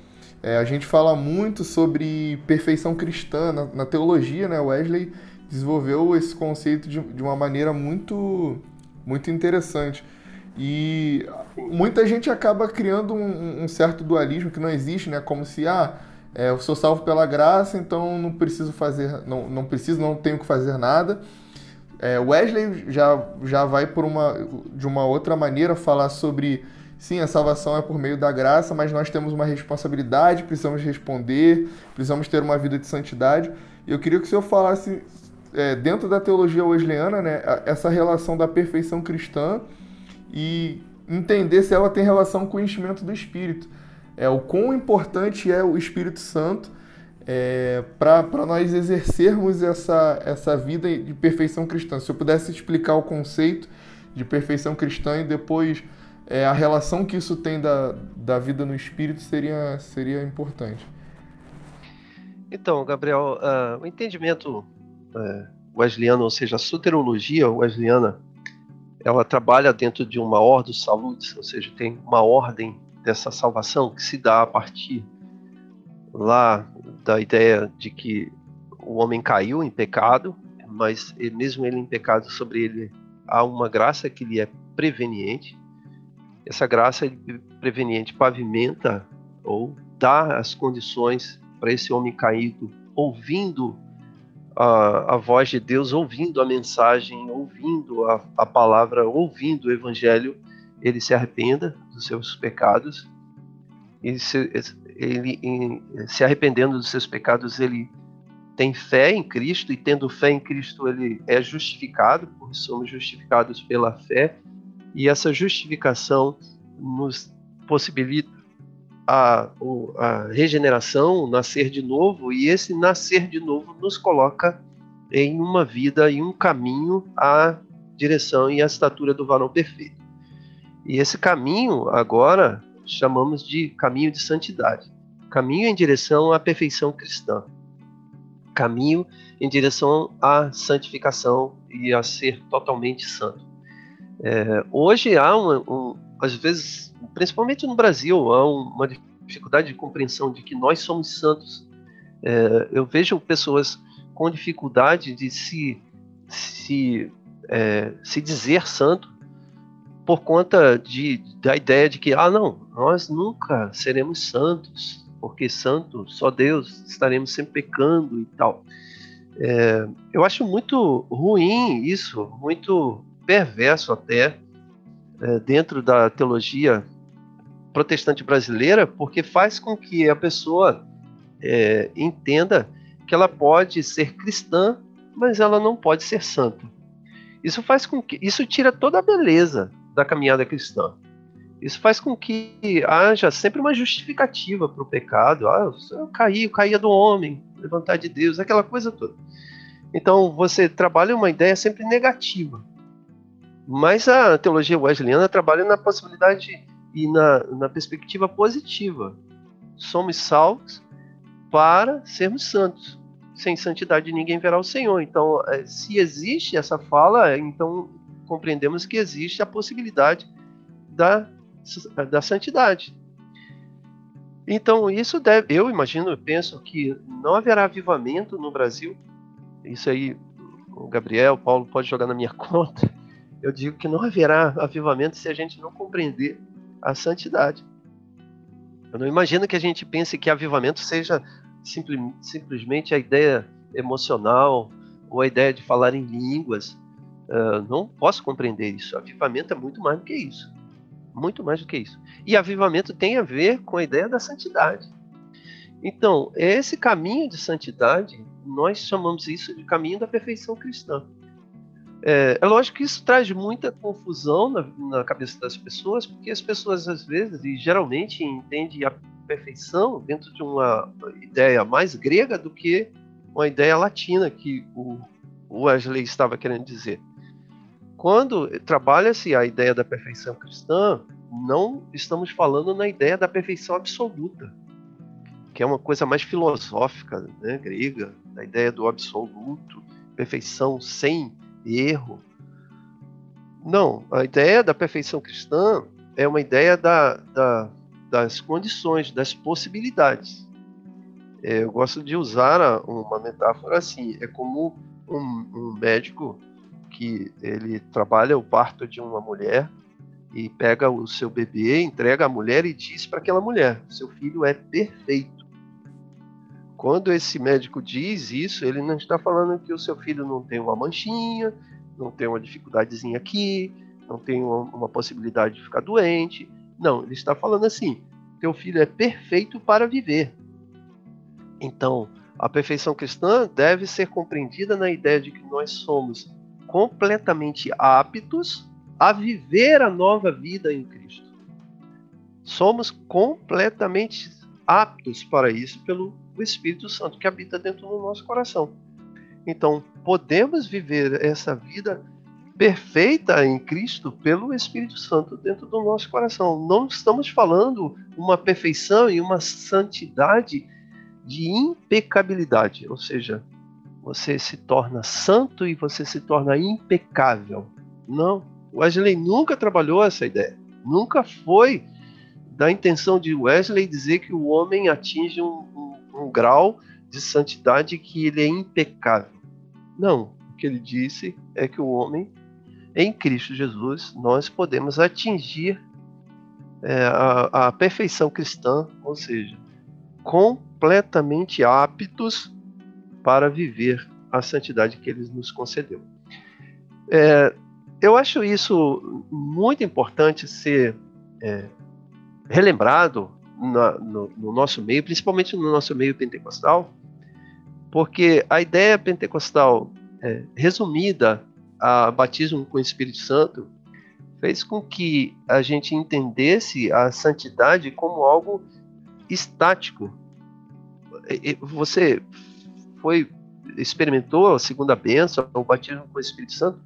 É, a gente fala muito sobre perfeição cristã na, na, teologia, né? Wesley desenvolveu esse conceito de, de uma maneira muito, muito interessante. E muita gente acaba criando um, um, certo dualismo que não existe, né? Como se, ah, é, eu sou salvo pela graça, então não preciso fazer, não, não preciso, não tenho que fazer nada. É, Wesley já, já vai por uma, de uma outra maneira falar sobre, sim, a salvação é por meio da graça, mas nós temos uma responsabilidade, precisamos responder, precisamos ter uma vida de santidade. E eu queria que o senhor falasse, é, dentro da teologia wesleyana, né, essa relação da perfeição cristã e entender se ela tem relação com o enchimento do Espírito é, o quão importante é o Espírito Santo é, para nós exercermos essa, essa vida de perfeição cristã. Se eu pudesse explicar o conceito de perfeição cristã e depois é, a relação que isso tem da, da vida no Espírito, seria, seria importante. Então, Gabriel, uh, o entendimento uh, wesleyano, ou seja, a soterologia wesleyana, ela trabalha dentro de uma ordem salutis, ou seja, tem uma ordem dessa salvação que se dá a partir lá da ideia de que o homem caiu em pecado, mas mesmo ele em pecado sobre ele há uma graça que lhe é preveniente. Essa graça preveniente pavimenta ou dá as condições para esse homem caído, ouvindo a, a, voz de Deus, ouvindo a mensagem, ouvindo a, a palavra, ouvindo o evangelho, ele se arrependa dos seus pecados. E se, ele em, se arrependendo dos seus pecados ele tem fé em Cristo e tendo fé em Cristo ele é justificado, porque somos justificados pela fé e essa justificação nos possibilita a, a regeneração, o nascer de novo e esse nascer de novo nos coloca em uma vida e um caminho à direção e à estatura do varão perfeito. E esse caminho, agora, chamamos de caminho de santidade caminho em direção à perfeição cristã, caminho em direção à santificação e a ser totalmente santo. É, hoje há um, um, às vezes, principalmente no Brasil, há uma dificuldade de compreensão de que nós somos santos. É, eu vejo pessoas com dificuldade de se se, é, se dizer santo por conta de, da ideia de que, ah, não, nós nunca seremos santos, porque santo, só Deus, estaremos sempre pecando e tal. É, eu acho muito ruim isso, muito perverso até, é, dentro da teologia protestante brasileira, porque faz com que a pessoa é, entenda que ela pode ser cristã, mas ela não pode ser santa. Isso faz com que isso tira toda a beleza da caminhada cristã. Isso faz com que haja sempre uma justificativa para o pecado. Ah, eu caí, eu caía do homem, levantar de Deus, aquela coisa toda. Então você trabalha uma ideia sempre negativa. Mas a teologia wesleyana trabalha na possibilidade e na, na perspectiva positiva. Somos salvos para sermos santos. Sem santidade ninguém verá o Senhor. Então, eh, se existe essa fala, então compreendemos que existe a possibilidade da da santidade. Então, isso deve, eu imagino, eu penso que não haverá avivamento no Brasil. Isso aí, o Gabriel, o Paulo pode jogar na minha conta. Eu digo que não haverá avivamento se a gente não compreender a santidade. Eu não imagino que a gente pense que avivamento seja simples, simplesmente a ideia emocional ou a ideia de falar em línguas. Uh, não posso compreender isso. Avivamento é muito mais do que isso. Muito mais do que isso. E avivamento tem a ver com a ideia da santidade. Então, esse caminho de santidade, nós chamamos isso de caminho da perfeição cristã. É, é lógico que isso traz muita confusão na, na, cabeça das pessoas, porque as pessoas, às vezes, e geralmente, entendem a perfeição dentro de uma ideia mais grega do que uma ideia latina que o, o Wesley estava querendo dizer. Quando trabalha-se a ideia da perfeição cristã, não estamos falando na ideia da perfeição absoluta, que é uma coisa mais filosófica, né, grega, a ideia do absoluto, perfeição sem erro. Não, a ideia da perfeição cristã é uma ideia da, da, das condições, das possibilidades. É, eu gosto de usar uma metáfora assim: é como um, um médico que ele trabalha o parto de uma mulher e pega o seu bebê, entrega à mulher e diz para aquela mulher: seu filho é perfeito. Quando esse médico diz isso, ele não está falando que o seu filho não tem uma manchinha, não tem uma dificuldadezinha aqui, não tem uma, uma possibilidade de ficar doente. Não, ele está falando assim: teu filho é perfeito para viver. Então, a perfeição cristã deve ser compreendida na ideia de que nós somos completamente aptos a viver a nova vida em Cristo. Somos completamente aptos para isso pelo Espírito Santo que habita dentro do nosso coração. Então, podemos viver essa vida perfeita em Cristo pelo Espírito Santo dentro do nosso coração. Não estamos falando uma perfeição e uma santidade de impecabilidade, ou seja, você se torna santo e você se torna impecável. Não. Wesley nunca trabalhou essa ideia. Nunca foi da intenção de Wesley dizer que o homem atinge um grau de santidade que ele é impecável. Não. O que ele disse é que o homem, em Cristo Jesus, nós podemos atingir é, a, a perfeição cristã, ou seja, completamente aptos para viver a santidade que ele nos concedeu. É, eu acho isso muito importante ser é, relembrado na, no, no, nosso meio, principalmente no nosso meio pentecostal, porque a ideia pentecostal é, resumida a batismo com o Espírito Santo fez com que a gente entendesse a santidade como algo estático. Você foi experimentou a segunda bênção, o batismo com o Espírito Santo,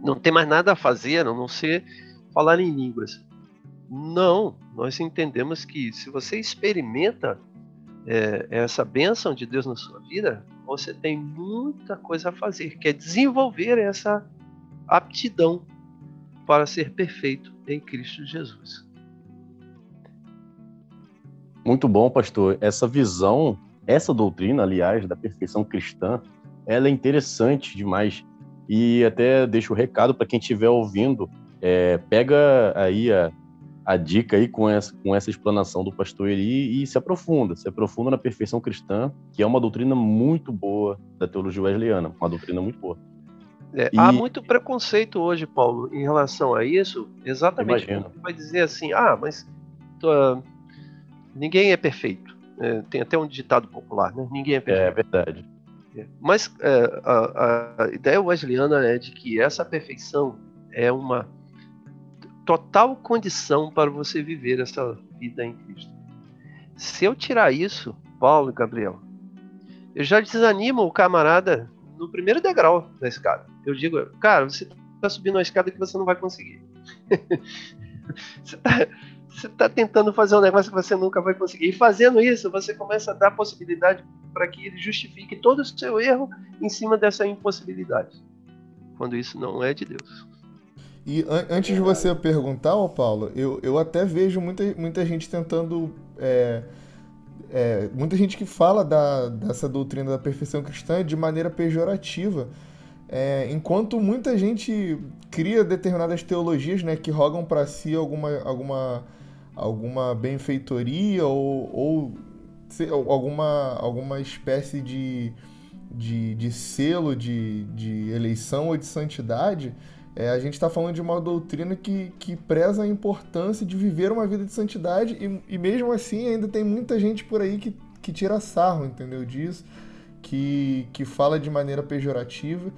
não tem mais nada a fazer a não ser falar em línguas. Não, nós entendemos que se você experimenta é, essa bênção de Deus na sua vida, você tem muita coisa a fazer, que é desenvolver essa aptidão para ser perfeito em Cristo Jesus. Muito bom, pastor. Essa visão essa doutrina, aliás, da perfeição cristã, ela é interessante demais. E até deixo o recado para quem estiver ouvindo, é, pega aí a, a dica aí com essa, com essa explanação do pastor Eri e se aprofunda, se aprofunda na perfeição cristã, que é uma doutrina muito boa da teologia wesleyana, uma doutrina muito boa. É, e... Há muito preconceito hoje, Paulo, em relação a isso, exatamente vai dizer assim, ah, mas uh, ninguém é perfeito. É, tem até um ditado popular, né? Ninguém é, é perfeito. É verdade. É, mas é, a, a ideia wesleyana é de que essa perfeição é uma total condição para você viver essa vida em Cristo. Se eu tirar isso, Paulo e Gabriel, eu já desanimo o camarada no primeiro degrau da escada. Eu digo, cara, você está subindo uma escada que você não vai conseguir. você está tá tentando fazer um negócio que você nunca vai conseguir. E fazendo isso, você começa a dar possibilidade para que ele justifique todo o seu erro em cima dessa impossibilidade. Quando isso não é de Deus. E an antes de você perguntar, ó Paulo, eu, eu até vejo muita, muita gente tentando. É, é, muita gente que fala da, dessa doutrina da perfeição cristã de maneira pejorativa. É, enquanto muita gente cria determinadas teologias né, que rogam para si alguma, alguma, alguma benfeitoria ou, ou alguma, alguma espécie de, de, de selo de, de eleição ou de santidade, é, a gente está falando de uma doutrina que, que preza a importância de viver uma vida de santidade e, e mesmo assim ainda tem muita gente por aí que, que tira sarro, entendeu? Disso, que, que fala de maneira pejorativa.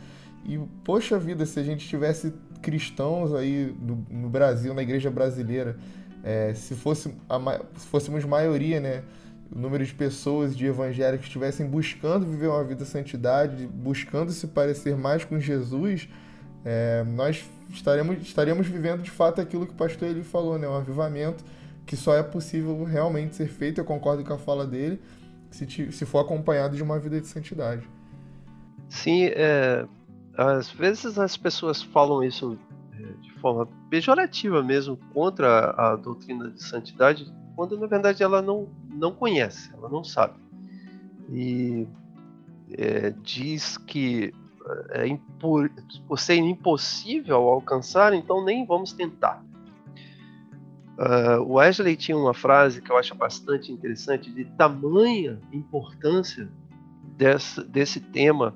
E, poxa vida, se a gente tivesse cristãos aí no, no Brasil, na igreja brasileira, é, se, fosse a, se fôssemos maioria, né? O número de pessoas, de evangélicos que estivessem buscando viver uma vida de santidade, buscando se parecer mais com Jesus, é, nós estaremos, estaremos vivendo de fato aquilo que o pastor ele falou, né? Um avivamento que só é possível realmente ser feito, eu concordo com a fala dele, se, se for acompanhado de uma vida de santidade. Sim, é, às vezes as pessoas falam isso é, de forma pejorativa mesmo contra a doutrina de santidade, quando na verdade ela não, não conhece, ela não sabe. E é, diz que é, por, por ser impossível alcançar, então nem vamos tentar. Uh, Wesley tinha uma frase que eu acho bastante interessante, de tamanha importância desse, desse tema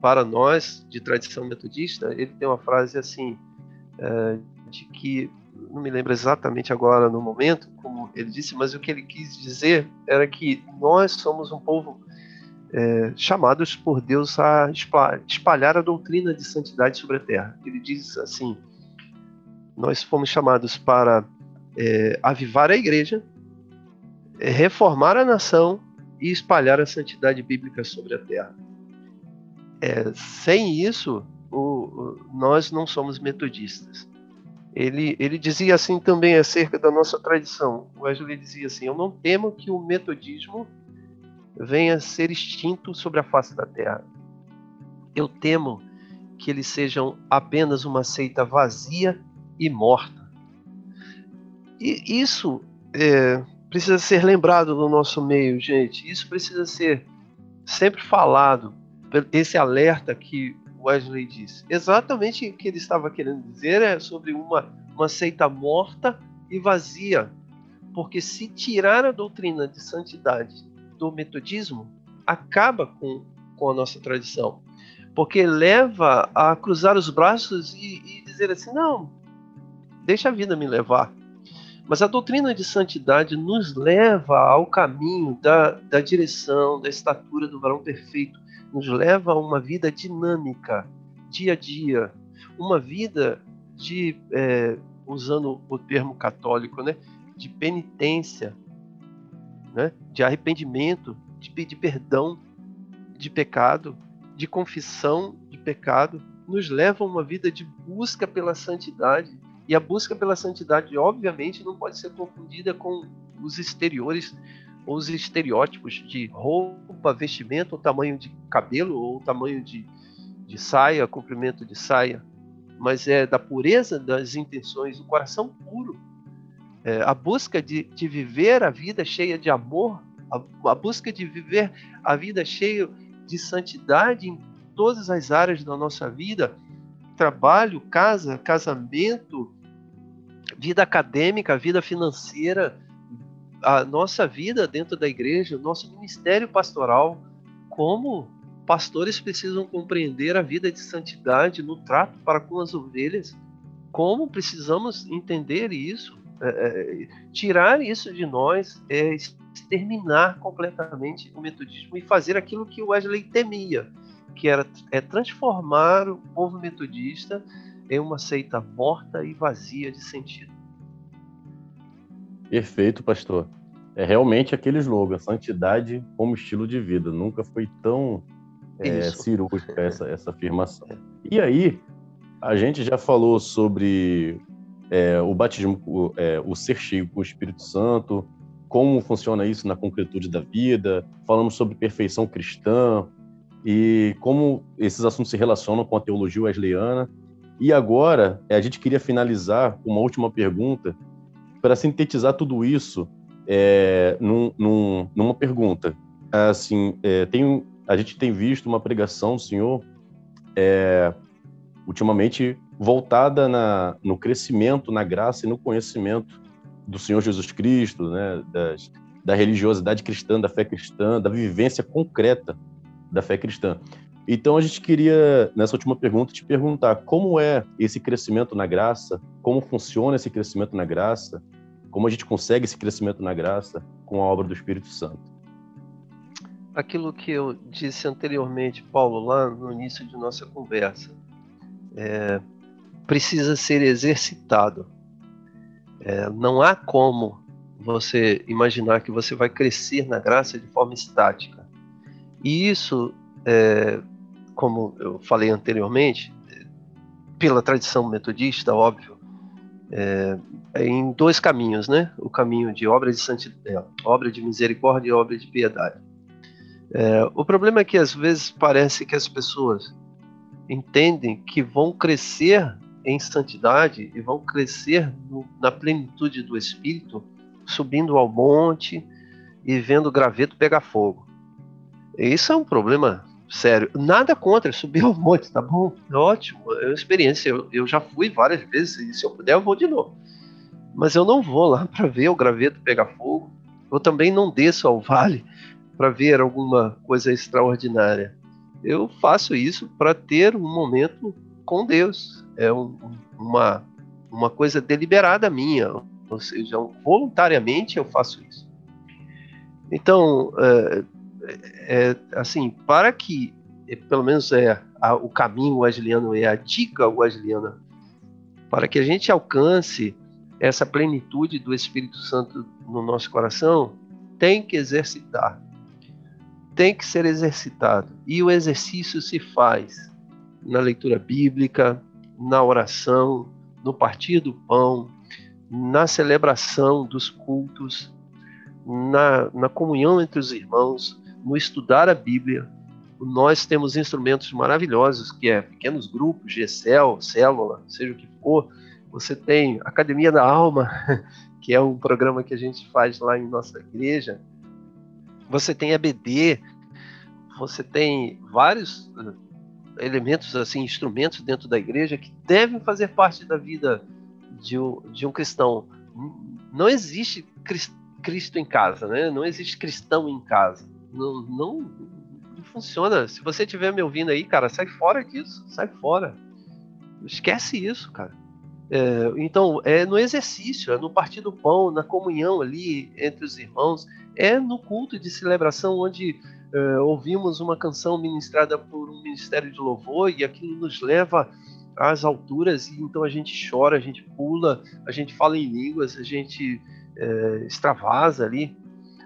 para nós de tradição metodista. Ele tem uma frase assim, uh, de que, não me lembro exatamente agora no momento, como ele disse, mas o que ele quis dizer era que nós somos um povo é, chamados por Deus a espalhar a doutrina de santidade sobre a terra. Ele diz assim: nós fomos chamados para é, avivar a igreja, é, reformar a nação e espalhar a santidade bíblica sobre a terra. É, sem isso, o, o, nós não somos metodistas. Ele, ele dizia assim também acerca da nossa tradição. O Wesley dizia assim: Eu não temo que o metodismo venha ser extinto sobre a face da terra. Eu temo que eles sejam apenas uma seita vazia e morta. E isso é, precisa ser lembrado no nosso meio, gente. Isso precisa ser sempre falado. Esse alerta que Wesley disse. Exatamente o que ele estava querendo dizer é sobre uma, uma seita morta e vazia. Porque se tirar a doutrina de santidade do metodismo acaba com, com a nossa tradição. Porque leva a cruzar os braços e, e dizer assim: não, deixa a vida me levar. Mas a doutrina de santidade nos leva ao caminho da, da direção, da estatura do varão perfeito, nos leva a uma vida dinâmica, dia a dia, uma vida de, é, usando o termo católico, né, de penitência, né? de arrependimento, de pedir perdão de pecado, de confissão de pecado, nos leva a uma vida de busca pela santidade. E a busca pela santidade, obviamente, não pode ser confundida com os exteriores ou os estereótipos de roupa, vestimento, ou tamanho de cabelo, ou tamanho de, de saia, comprimento de saia, mas é da pureza das intenções, do coração puro é, a busca de, de viver a vida cheia de amor, a, a busca de viver a vida cheia de santidade em todas as áreas da nossa vida trabalho, casa, casamento, vida acadêmica, vida financeira, a nossa vida dentro da igreja, o nosso ministério pastoral, como pastores precisam compreender a vida de santidade no trato para com as ovelhas, como precisamos entender isso, é, é, tirar isso de nós é exterminar completamente o metodismo e fazer aquilo que o Wesley temia, que era é transformar o povo metodista em uma seita morta e vazia de sentido. Perfeito, pastor. É realmente aquele slogan, santidade como estilo de vida. Nunca foi tão é, cirúrgica essa, essa afirmação. E aí, a gente já falou sobre é, o batismo, o, é, o ser cheio com o Espírito Santo, como funciona isso na concretude da vida, falamos sobre perfeição cristã e como esses assuntos se relacionam com a teologia wesleyana. E agora, a gente queria finalizar com uma última pergunta para sintetizar tudo isso é, num, num, numa pergunta. Assim, é, tem, a gente tem visto uma pregação, senhor, é, ultimamente voltada na, no crescimento, na graça e no conhecimento do Senhor Jesus Cristo, né, das, da religiosidade cristã, da fé cristã, da vivência concreta da fé cristã. Então a gente queria, nessa última pergunta, te perguntar como é esse crescimento na graça, como funciona esse crescimento na graça, como a gente consegue esse crescimento na graça com a obra do Espírito Santo. Aquilo que eu disse anteriormente, Paulo, lá no início de nossa conversa, é, precisa ser exercitado. É, não há como você imaginar que você vai crescer na graça de forma estática. E isso, é, como eu falei anteriormente, pela tradição metodista, óbvio, é, é em dois caminhos, né? O caminho de obra de santidade, é, obra de misericórdia e obra de piedade. É, o problema é que às vezes parece que as pessoas entendem que vão crescer em santidade e vão crescer no, na plenitude do Espírito, subindo ao monte e vendo o graveto pegar fogo. Isso é um problema sério. Nada contra subir ao monte, tá bom? É ótimo, é uma experiência. Eu, eu já fui várias vezes e se eu puder eu vou de novo. Mas eu não vou lá para ver o graveto pegar fogo. Eu também não desço ao vale para ver alguma coisa extraordinária. Eu faço isso para ter um momento com Deus, é um, uma, uma coisa deliberada minha, ou seja, voluntariamente eu faço isso. Então, é, é, assim, para que, é, pelo menos é a, o caminho wesleyano, é a dica wesleyana, para que a gente alcance essa plenitude do Espírito Santo no nosso coração, tem que exercitar. Tem que ser exercitado. E o exercício se faz na leitura bíblica, na oração, no partir do pão, na celebração dos cultos, na, na comunhão entre os irmãos, no estudar a Bíblia. Nós temos instrumentos maravilhosos, que é pequenos grupos, GCL, célula, seja o que for. Você tem Academia da Alma, que é um programa que a gente faz lá em nossa igreja. Você tem ABD, você tem vários elementos assim, instrumentos dentro da igreja que devem fazer parte da vida de um, de um cristão. Não existe Cristo em casa, né? Não existe cristão em casa. Não, não, não funciona. Se você estiver me ouvindo aí, cara, sai fora disso, sai fora. Esquece isso, cara. É, então, é no exercício, é no partir do pão, na comunhão ali entre os irmãos, é no culto de celebração onde é, ouvimos uma canção ministrada por um ministério de louvor e aquilo nos leva às alturas e então a gente chora, a gente pula, a gente fala em línguas, a gente é, extravasa ali.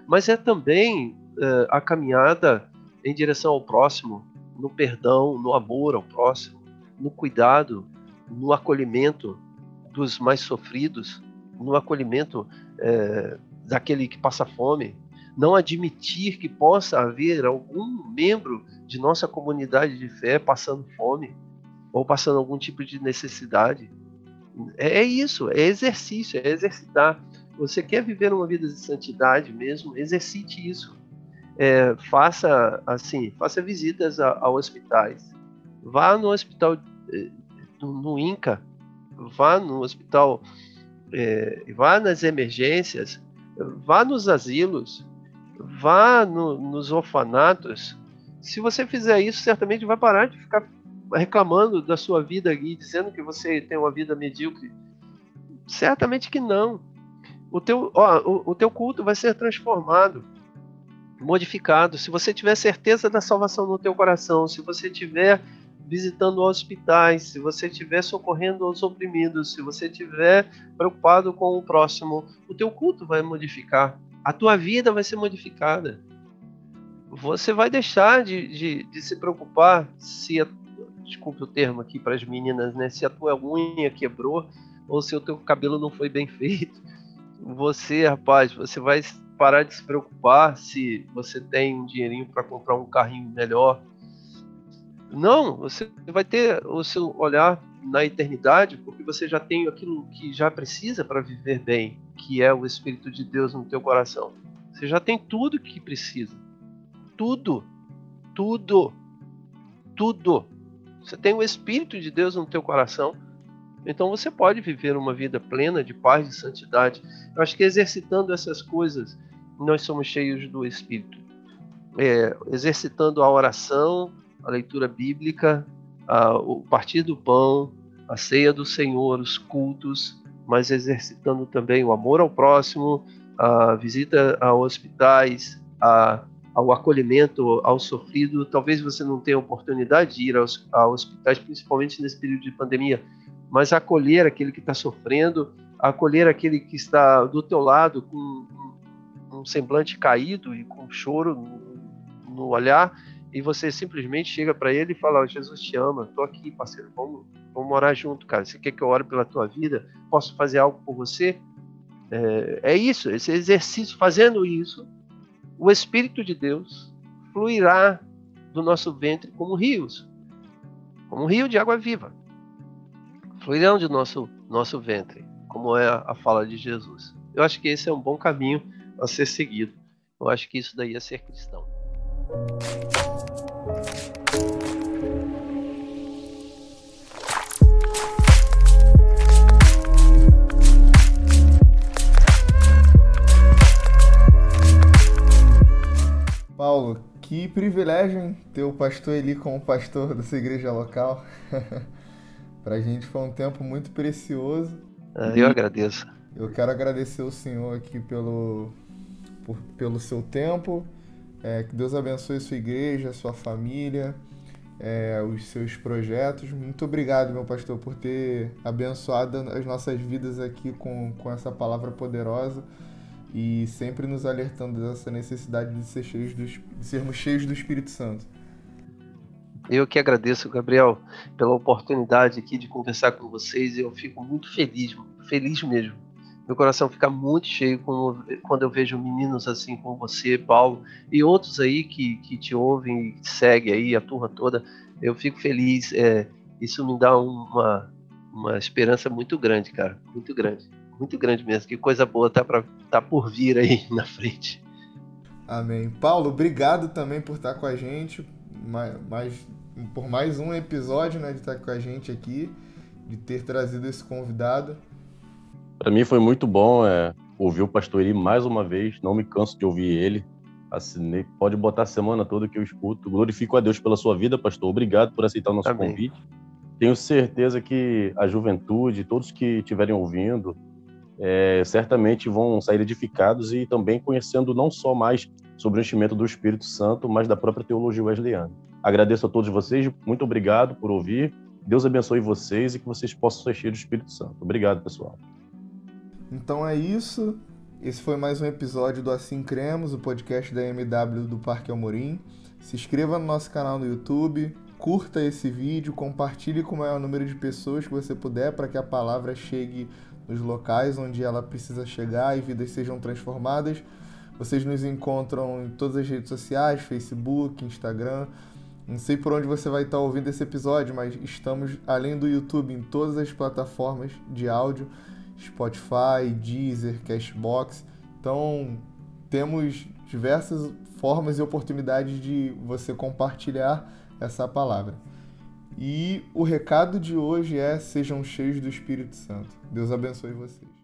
Mas é também é, a caminhada em direção ao próximo, no perdão, no amor ao próximo, no cuidado, no acolhimento dos mais sofridos, no acolhimento daquele que passa fome, não admitir que possa haver algum membro de nossa comunidade de fé passando fome ou passando algum tipo de necessidade. É, é isso, é exercício, é exercitar. Você quer viver uma vida de santidade mesmo? Exercite isso. É, faça assim, faça visitas a, a, hospitais. Vá no hospital eh, no, no INCA, vá no hospital é, vá nas emergências, vá nos asilos, vá no, nos orfanatos. Se você fizer isso, certamente vai parar de ficar reclamando da sua vida e dizendo que você tem uma vida medíocre. Certamente que não. O teu, ó, o, o teu culto vai ser transformado, modificado. Se você tiver certeza da salvação no teu coração, se você tiver visitando hospitais, se você estiver socorrendo aos oprimidos, se você estiver preocupado com o próximo, o teu culto vai modificar. A tua vida vai ser modificada. Você vai deixar de, de, de se preocupar se a, desculpe o termo aqui para as meninas, né? Se a tua unha quebrou ou se o teu cabelo não foi bem feito. Você, rapaz, você vai parar de se preocupar se você tem um dinheirinho para comprar um carrinho melhor, não, você vai ter o seu olhar na eternidade, porque você já tem aquilo que já precisa para viver bem, que é o Espírito de Deus no teu coração. Você já tem tudo que precisa. Tudo. Tudo. Tudo. Você tem o Espírito de Deus no teu coração. Então você pode viver uma vida plena de paz e santidade. Eu acho que exercitando essas coisas, nós somos cheios do Espírito. É, exercitando a oração, a leitura bíblica, o partir do pão, a ceia do Senhor, os cultos, mas exercitando também o amor ao próximo, a visita a hospitais, a, ao acolhimento ao sofrido. Talvez você não tenha oportunidade de ir aos, a hospitais, principalmente nesse período de pandemia, mas acolher aquele que está sofrendo, acolher aquele que está do teu lado com um semblante caído e com choro no, no olhar e você simplesmente chega para ele e fala: oh, Jesus te ama, tô aqui, parceiro, vamos, vamos morar junto, cara. Você quer que eu ore pela tua vida? Posso fazer algo por você? É, é isso, esse exercício, fazendo isso, o Espírito de Deus fluirá do nosso ventre como rios, como um rio de água viva. Fluirão de nosso, nosso ventre, como é a, fala de Jesus. Eu acho que esse é um bom caminho a ser seguido. Eu acho que isso daí é ser cristão. Paulo, que privilégio hein? ter o pastor Eli como pastor dessa igreja local. Pra gente foi um tempo muito precioso. Ah, eu agradeço. Eu quero agradecer o senhor aqui pelo, por, pelo seu tempo. É, que Deus abençoe sua igreja, sua família, é, os seus projetos. Muito obrigado, meu pastor, por ter abençoado as nossas vidas aqui com, com essa palavra poderosa e sempre nos alertando dessa necessidade de, ser cheios do, de sermos cheios do Espírito Santo. Eu que agradeço, Gabriel, pela oportunidade aqui de conversar com vocês. Eu fico muito feliz, feliz mesmo. Meu coração fica muito cheio quando, eu vejo meninos assim como você, Paulo, e outros aí que, que te ouvem e seguem aí, a turma toda. Eu fico feliz. É, isso me dá uma, uma esperança muito grande, cara. Muito grande muito grande mesmo. Que coisa boa tá, pra, tá por vir aí na frente. Amém. Paulo, obrigado também por estar com a gente, mais, por mais um episódio né, de estar com a gente aqui, de ter trazido esse convidado. Para mim foi muito bom é, ouvir o pastor Eri mais uma vez, não me canso de ouvir ele. Assinei, pode botar a semana toda que eu escuto. Glorifico a Deus pela sua vida, pastor. Obrigado por aceitar o nosso Amém. convite. Tenho certeza que a juventude, todos que estiverem ouvindo, é, certamente vão sair edificados e também conhecendo não só mais sobre o enchimento do Espírito Santo, mas da própria teologia wesleyana. Agradeço a todos vocês, muito obrigado por ouvir. Deus abençoe vocês e que vocês possam ser cheios do Espírito Santo. Obrigado, pessoal. Então é isso. Esse foi mais um episódio do Assim Cremos, o podcast da MW do Parque Almorim. Se inscreva no nosso canal no YouTube, curta esse vídeo, compartilhe com o maior número de pessoas que você puder para que a palavra chegue nos locais onde ela precisa chegar e vidas sejam transformadas. Vocês nos encontram em todas as redes sociais, Facebook, Instagram. Não sei por onde você vai estar ouvindo esse episódio, mas estamos além do YouTube em todas as plataformas de áudio, Spotify, Deezer, Cashbox. Então, temos diversas formas e oportunidades de você compartilhar essa palavra. E o recado de hoje é: sejam cheios do Espírito Santo. Deus abençoe vocês.